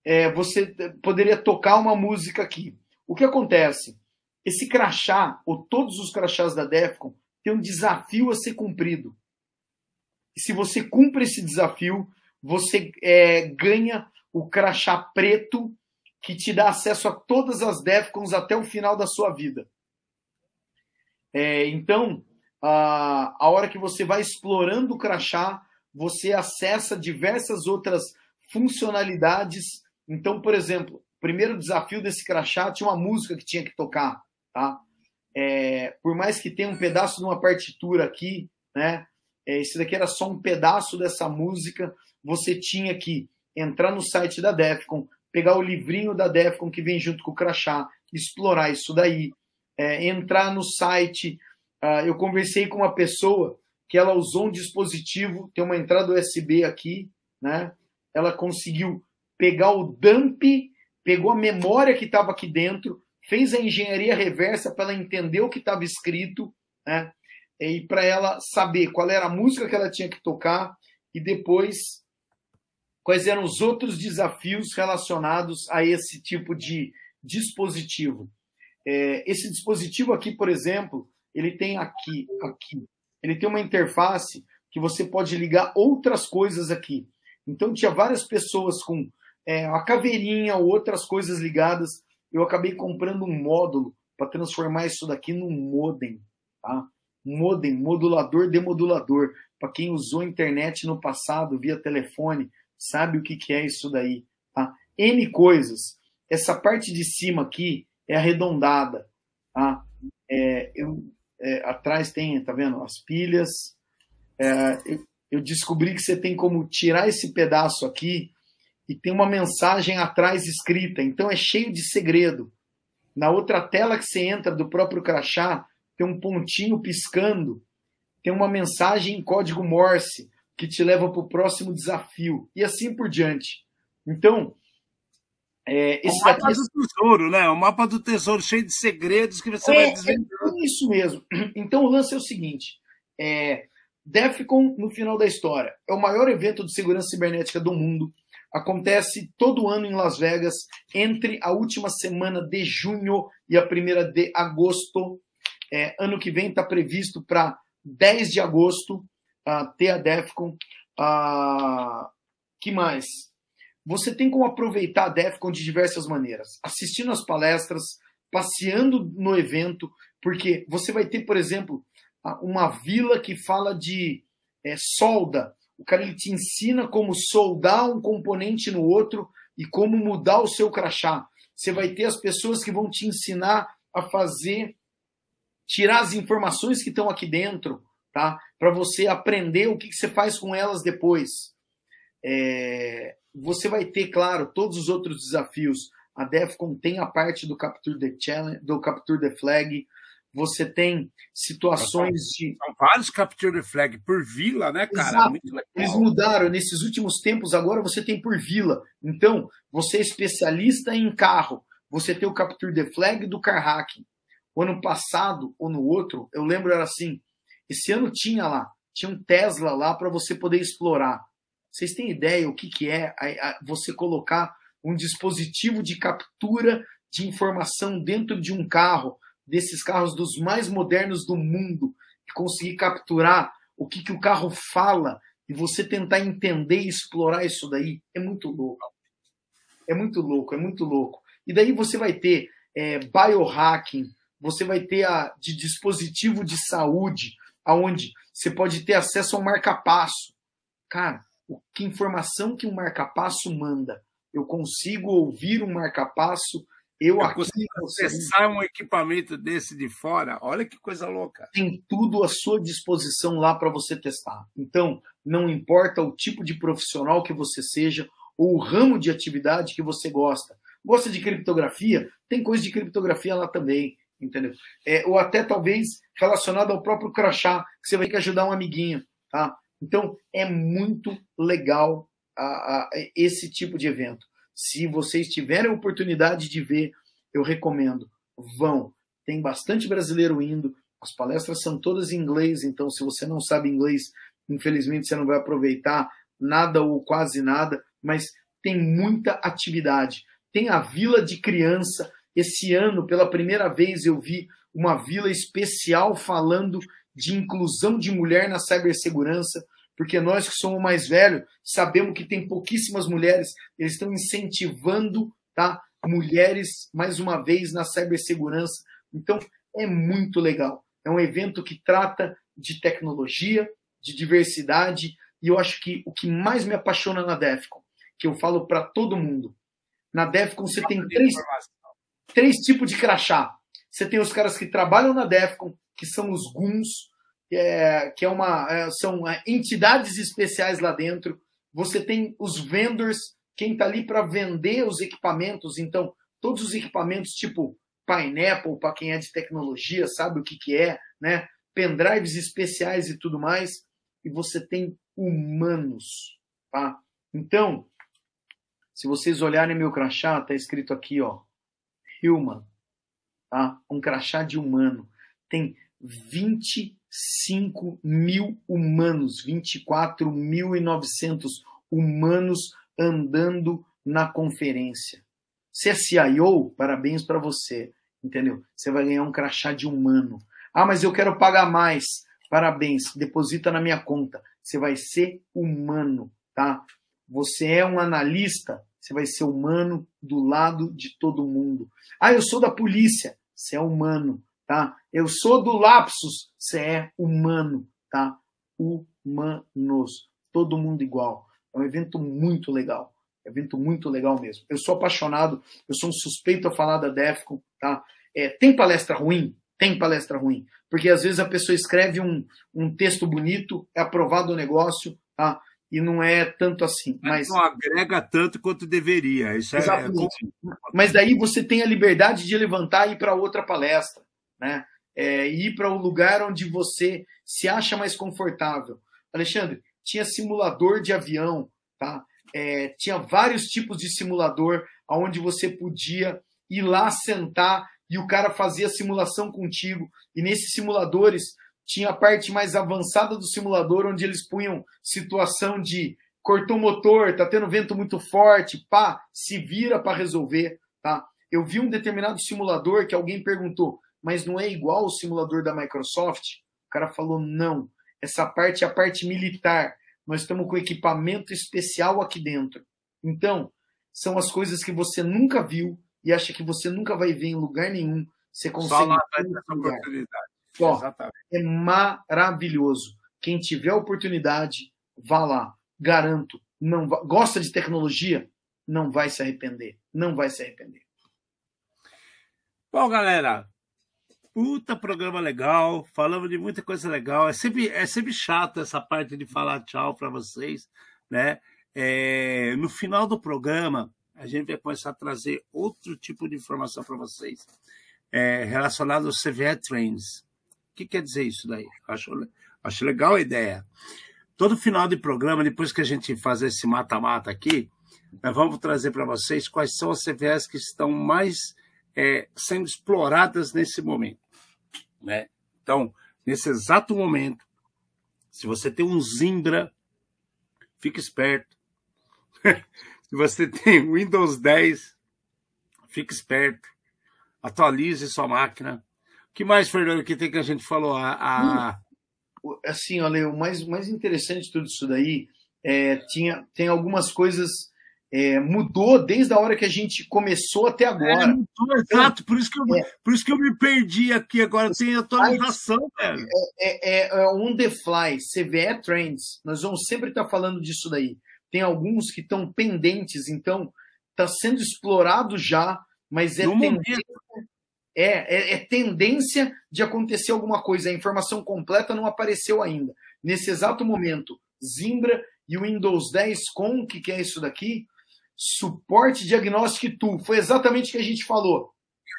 [SPEAKER 2] é, você poderia tocar uma música aqui. O que acontece? Esse crachá, ou todos os crachás da Defcon, tem um desafio a ser cumprido. E se você cumpre esse desafio, você é, ganha o crachá preto que te dá acesso a todas as Defcons até o final da sua vida. É, então, a, a hora que você vai explorando o crachá, você acessa diversas outras funcionalidades. Então, por exemplo, o primeiro desafio desse crachá tinha uma música que tinha que tocar, tá? É, por mais que tenha um pedaço de uma partitura aqui, né? É, esse daqui era só um pedaço dessa música você tinha que entrar no site da Defcon, pegar o livrinho da Defcon que vem junto com o crachá, explorar isso daí, é, entrar no site. Uh, eu conversei com uma pessoa que ela usou um dispositivo, tem uma entrada USB aqui, né? Ela conseguiu pegar o dump, pegou a memória que estava aqui dentro, fez a engenharia reversa para ela entender o que estava escrito, né? E para ela saber qual era a música que ela tinha que tocar e depois quais eram os outros desafios relacionados a esse tipo de dispositivo. É, esse dispositivo aqui, por exemplo, ele tem aqui, aqui, ele tem uma interface que você pode ligar outras coisas aqui. Então tinha várias pessoas com é, a caveirinha ou outras coisas ligadas. Eu acabei comprando um módulo para transformar isso daqui num modem, tá? Modem, modulador, demodulador. Para quem usou internet no passado via telefone, sabe o que, que é isso daí. Tá? N coisas. Essa parte de cima aqui é arredondada. Tá? É, eu, é, atrás tem, tá vendo? As pilhas. É, eu, eu descobri que você tem como tirar esse pedaço aqui e tem uma mensagem atrás escrita. Então é cheio de segredo. Na outra tela que você entra do próprio crachá, tem um pontinho piscando, tem uma mensagem em código Morse que te leva para o próximo desafio e assim por diante. Então,
[SPEAKER 1] é, esse o mapa daqui... do tesouro, né? O mapa do tesouro cheio de segredos que você é, vai desvendando.
[SPEAKER 2] É isso mesmo. Então o lance é o seguinte: é, DEFCON, no final da história, é o maior evento de segurança cibernética do mundo. Acontece todo ano em Las Vegas, entre a última semana de junho e a primeira de agosto. É, ano que vem está previsto para 10 de agosto uh, ter a DEFCON. Uh, que mais? Você tem como aproveitar a DEFCON de diversas maneiras. Assistindo as palestras, passeando no evento, porque você vai ter, por exemplo, uma vila que fala de é, solda. O cara ele te ensina como soldar um componente no outro e como mudar o seu crachá. Você vai ter as pessoas que vão te ensinar a fazer, tirar as informações que estão aqui dentro, tá? Para você aprender o que, que, você faz com elas depois. É, você vai ter, claro, todos os outros desafios. A DEFCON tem a parte do Capture the Challenge, do Capture the Flag. Você tem situações de.
[SPEAKER 1] São vários Capture the Flag por vila, né, cara?
[SPEAKER 2] Eles mudaram nesses últimos tempos, agora você tem por vila. Então, você é especialista em carro. Você tem o Capture the Flag do car hacking. o ano passado ou no outro, eu lembro era assim, esse ano tinha lá, tinha um Tesla lá para você poder explorar. Vocês têm ideia o que, que é você colocar um dispositivo de captura de informação dentro de um carro, desses carros dos mais modernos do mundo, e conseguir capturar o que, que o carro fala e você tentar entender e explorar isso daí? É muito louco. É muito louco, é muito louco. E daí você vai ter é, biohacking, você vai ter a de dispositivo de saúde, aonde você pode ter acesso ao marca-passo. Cara, o, que informação que um marca-passo manda? Eu consigo ouvir um marca-passo, eu, eu aqui
[SPEAKER 1] acessar um equipamento desse de fora, olha que coisa louca.
[SPEAKER 2] Tem tudo à sua disposição lá para você testar. Então, não importa o tipo de profissional que você seja ou o ramo de atividade que você gosta. Gosta de criptografia? Tem coisa de criptografia lá também entendeu? É, ou até talvez relacionado ao próprio crachá, que você vai ter que ajudar um amiguinho, tá? Então é muito legal a, a, esse tipo de evento. Se vocês tiverem a oportunidade de ver, eu recomendo. Vão. Tem bastante brasileiro indo. As palestras são todas em inglês, então se você não sabe inglês, infelizmente você não vai aproveitar nada ou quase nada, mas tem muita atividade. Tem a vila de criança esse ano, pela primeira vez, eu vi uma vila especial falando de inclusão de mulher na cibersegurança, porque nós que somos mais velhos sabemos que tem pouquíssimas mulheres, eles estão incentivando tá, mulheres, mais uma vez, na cibersegurança. Então, é muito legal. É um evento que trata de tecnologia, de diversidade, e eu acho que o que mais me apaixona na DEFCON, que eu falo para todo mundo, na DEFCON você tem três, três tipos de crachá. Você tem os caras que trabalham na DEFCON, que são os GUNs, é, que é uma, é, são é, entidades especiais lá dentro. Você tem os vendors, quem está ali para vender os equipamentos. Então, todos os equipamentos tipo Pineapple, para quem é de tecnologia, sabe o que, que é, né? pendrives especiais e tudo mais. E você tem humanos. Tá? Então, se vocês olharem meu crachá, está escrito aqui, ó, Human, tá? um crachá de humano. Tem 25 mil humanos, 24.900 humanos andando na conferência. Se é CIO, parabéns para você, entendeu? Você vai ganhar um crachá de humano. Ah, mas eu quero pagar mais. Parabéns, deposita na minha conta. Você vai ser humano, tá? Você é um analista, você vai ser humano do lado de todo mundo. Ah, eu sou da polícia, você é humano, tá? Eu sou do Lapsus, você é humano, tá? Humanos, todo mundo igual. É um evento muito legal, é um evento muito legal mesmo. Eu sou apaixonado, eu sou um suspeito a falar da Defcon, tá? É, tem palestra ruim? Tem palestra ruim. Porque às vezes a pessoa escreve um, um texto bonito, é aprovado o negócio, tá? e não é tanto assim. Mas,
[SPEAKER 1] não agrega tanto quanto deveria. Isso é, Exatamente.
[SPEAKER 2] É... Mas daí você tem a liberdade de levantar e ir para outra palestra, né? É, ir para o um lugar onde você se acha mais confortável. Alexandre, tinha simulador de avião, tá? É, tinha vários tipos de simulador onde você podia ir lá sentar e o cara fazia simulação contigo. E nesses simuladores tinha a parte mais avançada do simulador, onde eles punham situação de cortou o motor, tá tendo vento muito forte, pá, se vira para resolver, tá? Eu vi um determinado simulador que alguém perguntou, mas não é igual o simulador da Microsoft? O cara falou, não, essa parte é a parte militar. Nós estamos com equipamento especial aqui dentro. Então, são as coisas que você nunca viu e acha que você nunca vai ver em lugar nenhum. Você consegue. Só lá essa oportunidade. Ó, é maravilhoso. Quem tiver oportunidade, vá lá. Garanto. Não va... Gosta de tecnologia? Não vai se arrepender. Não vai se arrepender.
[SPEAKER 1] Bom, galera, puta programa legal, falamos de muita coisa legal. É sempre, é sempre chato essa parte de falar tchau para vocês, né? É, no final do programa, a gente vai começar a trazer outro tipo de informação para vocês é, relacionado aos CVE Trains que quer dizer isso daí? Acho, acho legal a ideia. Todo final de programa, depois que a gente fazer esse mata-mata aqui, nós vamos trazer para vocês quais são as CVS que estão mais é, sendo exploradas nesse momento. Né? Então, nesse exato momento, se você tem um Zimbra, fique esperto. se você tem Windows 10, fique esperto. Atualize sua máquina. O que mais, Fernando, que tem que a gente falou? A.
[SPEAKER 2] Hum, assim, olha, o mais, mais interessante de tudo isso daí é, tinha, tem algumas coisas é, mudou desde a hora que a gente começou até agora. É,
[SPEAKER 1] mudou, exato, por isso, que eu, é. por isso que eu me perdi aqui, agora tem atualização, velho.
[SPEAKER 2] É, é, é, on the fly, CVE Trends, nós vamos sempre estar falando disso daí. Tem alguns que estão pendentes, então está sendo explorado já, mas é tendência, é, é, tendência de acontecer alguma coisa. A informação completa não apareceu ainda. Nesse exato momento, Zimbra e o Windows 10 com, o que, que é isso daqui? Suporte diagnóstico e tool. Foi exatamente o que a gente falou.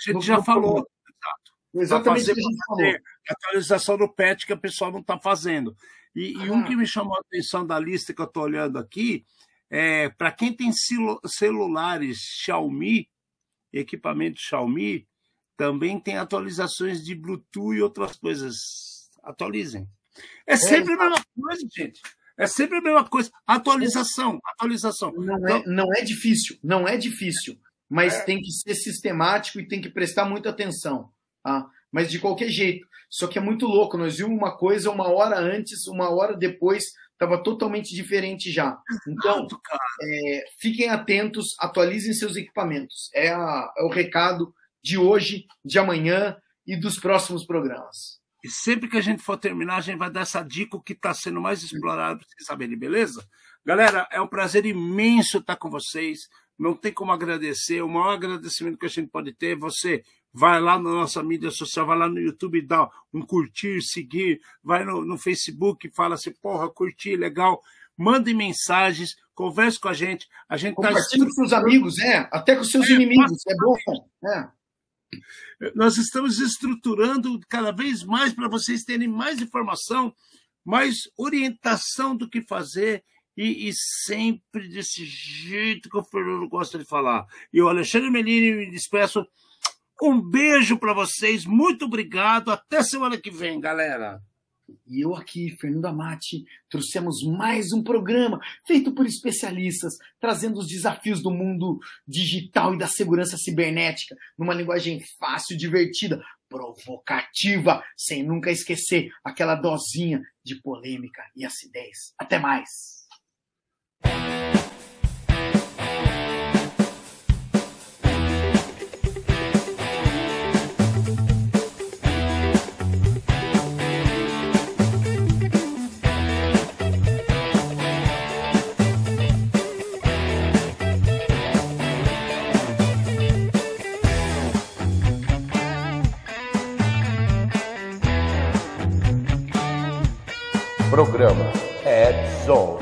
[SPEAKER 1] A gente já falou.
[SPEAKER 2] Exato. Foi exatamente o que a gente falou.
[SPEAKER 1] A atualização do PET que o pessoal não está fazendo. E, ah. e, um que me chamou a atenção da lista que eu estou olhando aqui é para quem tem celulares Xiaomi, equipamento Xiaomi, também tem atualizações de Bluetooth e outras coisas. Atualizem. É, é sempre é, a mesma coisa, gente. É sempre a mesma coisa. Atualização, atualização.
[SPEAKER 2] Não é, então não é difícil, não é difícil, mas é. tem que ser sistemático e tem que prestar muita atenção. Tá? Mas de qualquer jeito. Só que é muito louco. Nós vimos uma coisa uma hora antes, uma hora depois, estava totalmente diferente já. Então, é, fiquem atentos, atualizem seus equipamentos. É, a, é o recado de hoje, de amanhã e dos próximos programas.
[SPEAKER 1] E sempre que a gente for terminar, a gente vai dar essa dica que está sendo mais explorado para vocês saberem, beleza? Galera, é um prazer imenso estar com vocês. Não tem como agradecer. O maior agradecimento que a gente pode ter é você vai lá na nossa mídia social, vai lá no YouTube, dá um curtir, seguir, vai no, no Facebook, fala assim, porra, curti, legal. Mandem mensagens, converse com a gente. A gente
[SPEAKER 2] tá Compartilhe tá... com seus amigos, é, até com seus é, inimigos, é bom. É.
[SPEAKER 1] Nós estamos estruturando cada vez mais para vocês terem mais informação, mais orientação do que fazer e, e, sempre desse jeito que o Fernando gosta de falar. E o Alexandre Melini me despeço. Um beijo para vocês, muito obrigado. Até semana que vem, galera.
[SPEAKER 2] E eu aqui, Fernando Amati, trouxemos mais um programa feito por especialistas, trazendo os desafios do mundo digital e da segurança cibernética, numa linguagem fácil, divertida, provocativa, sem nunca esquecer aquela dosinha de polêmica e acidez. Até mais!
[SPEAKER 3] Programa Ed Zone.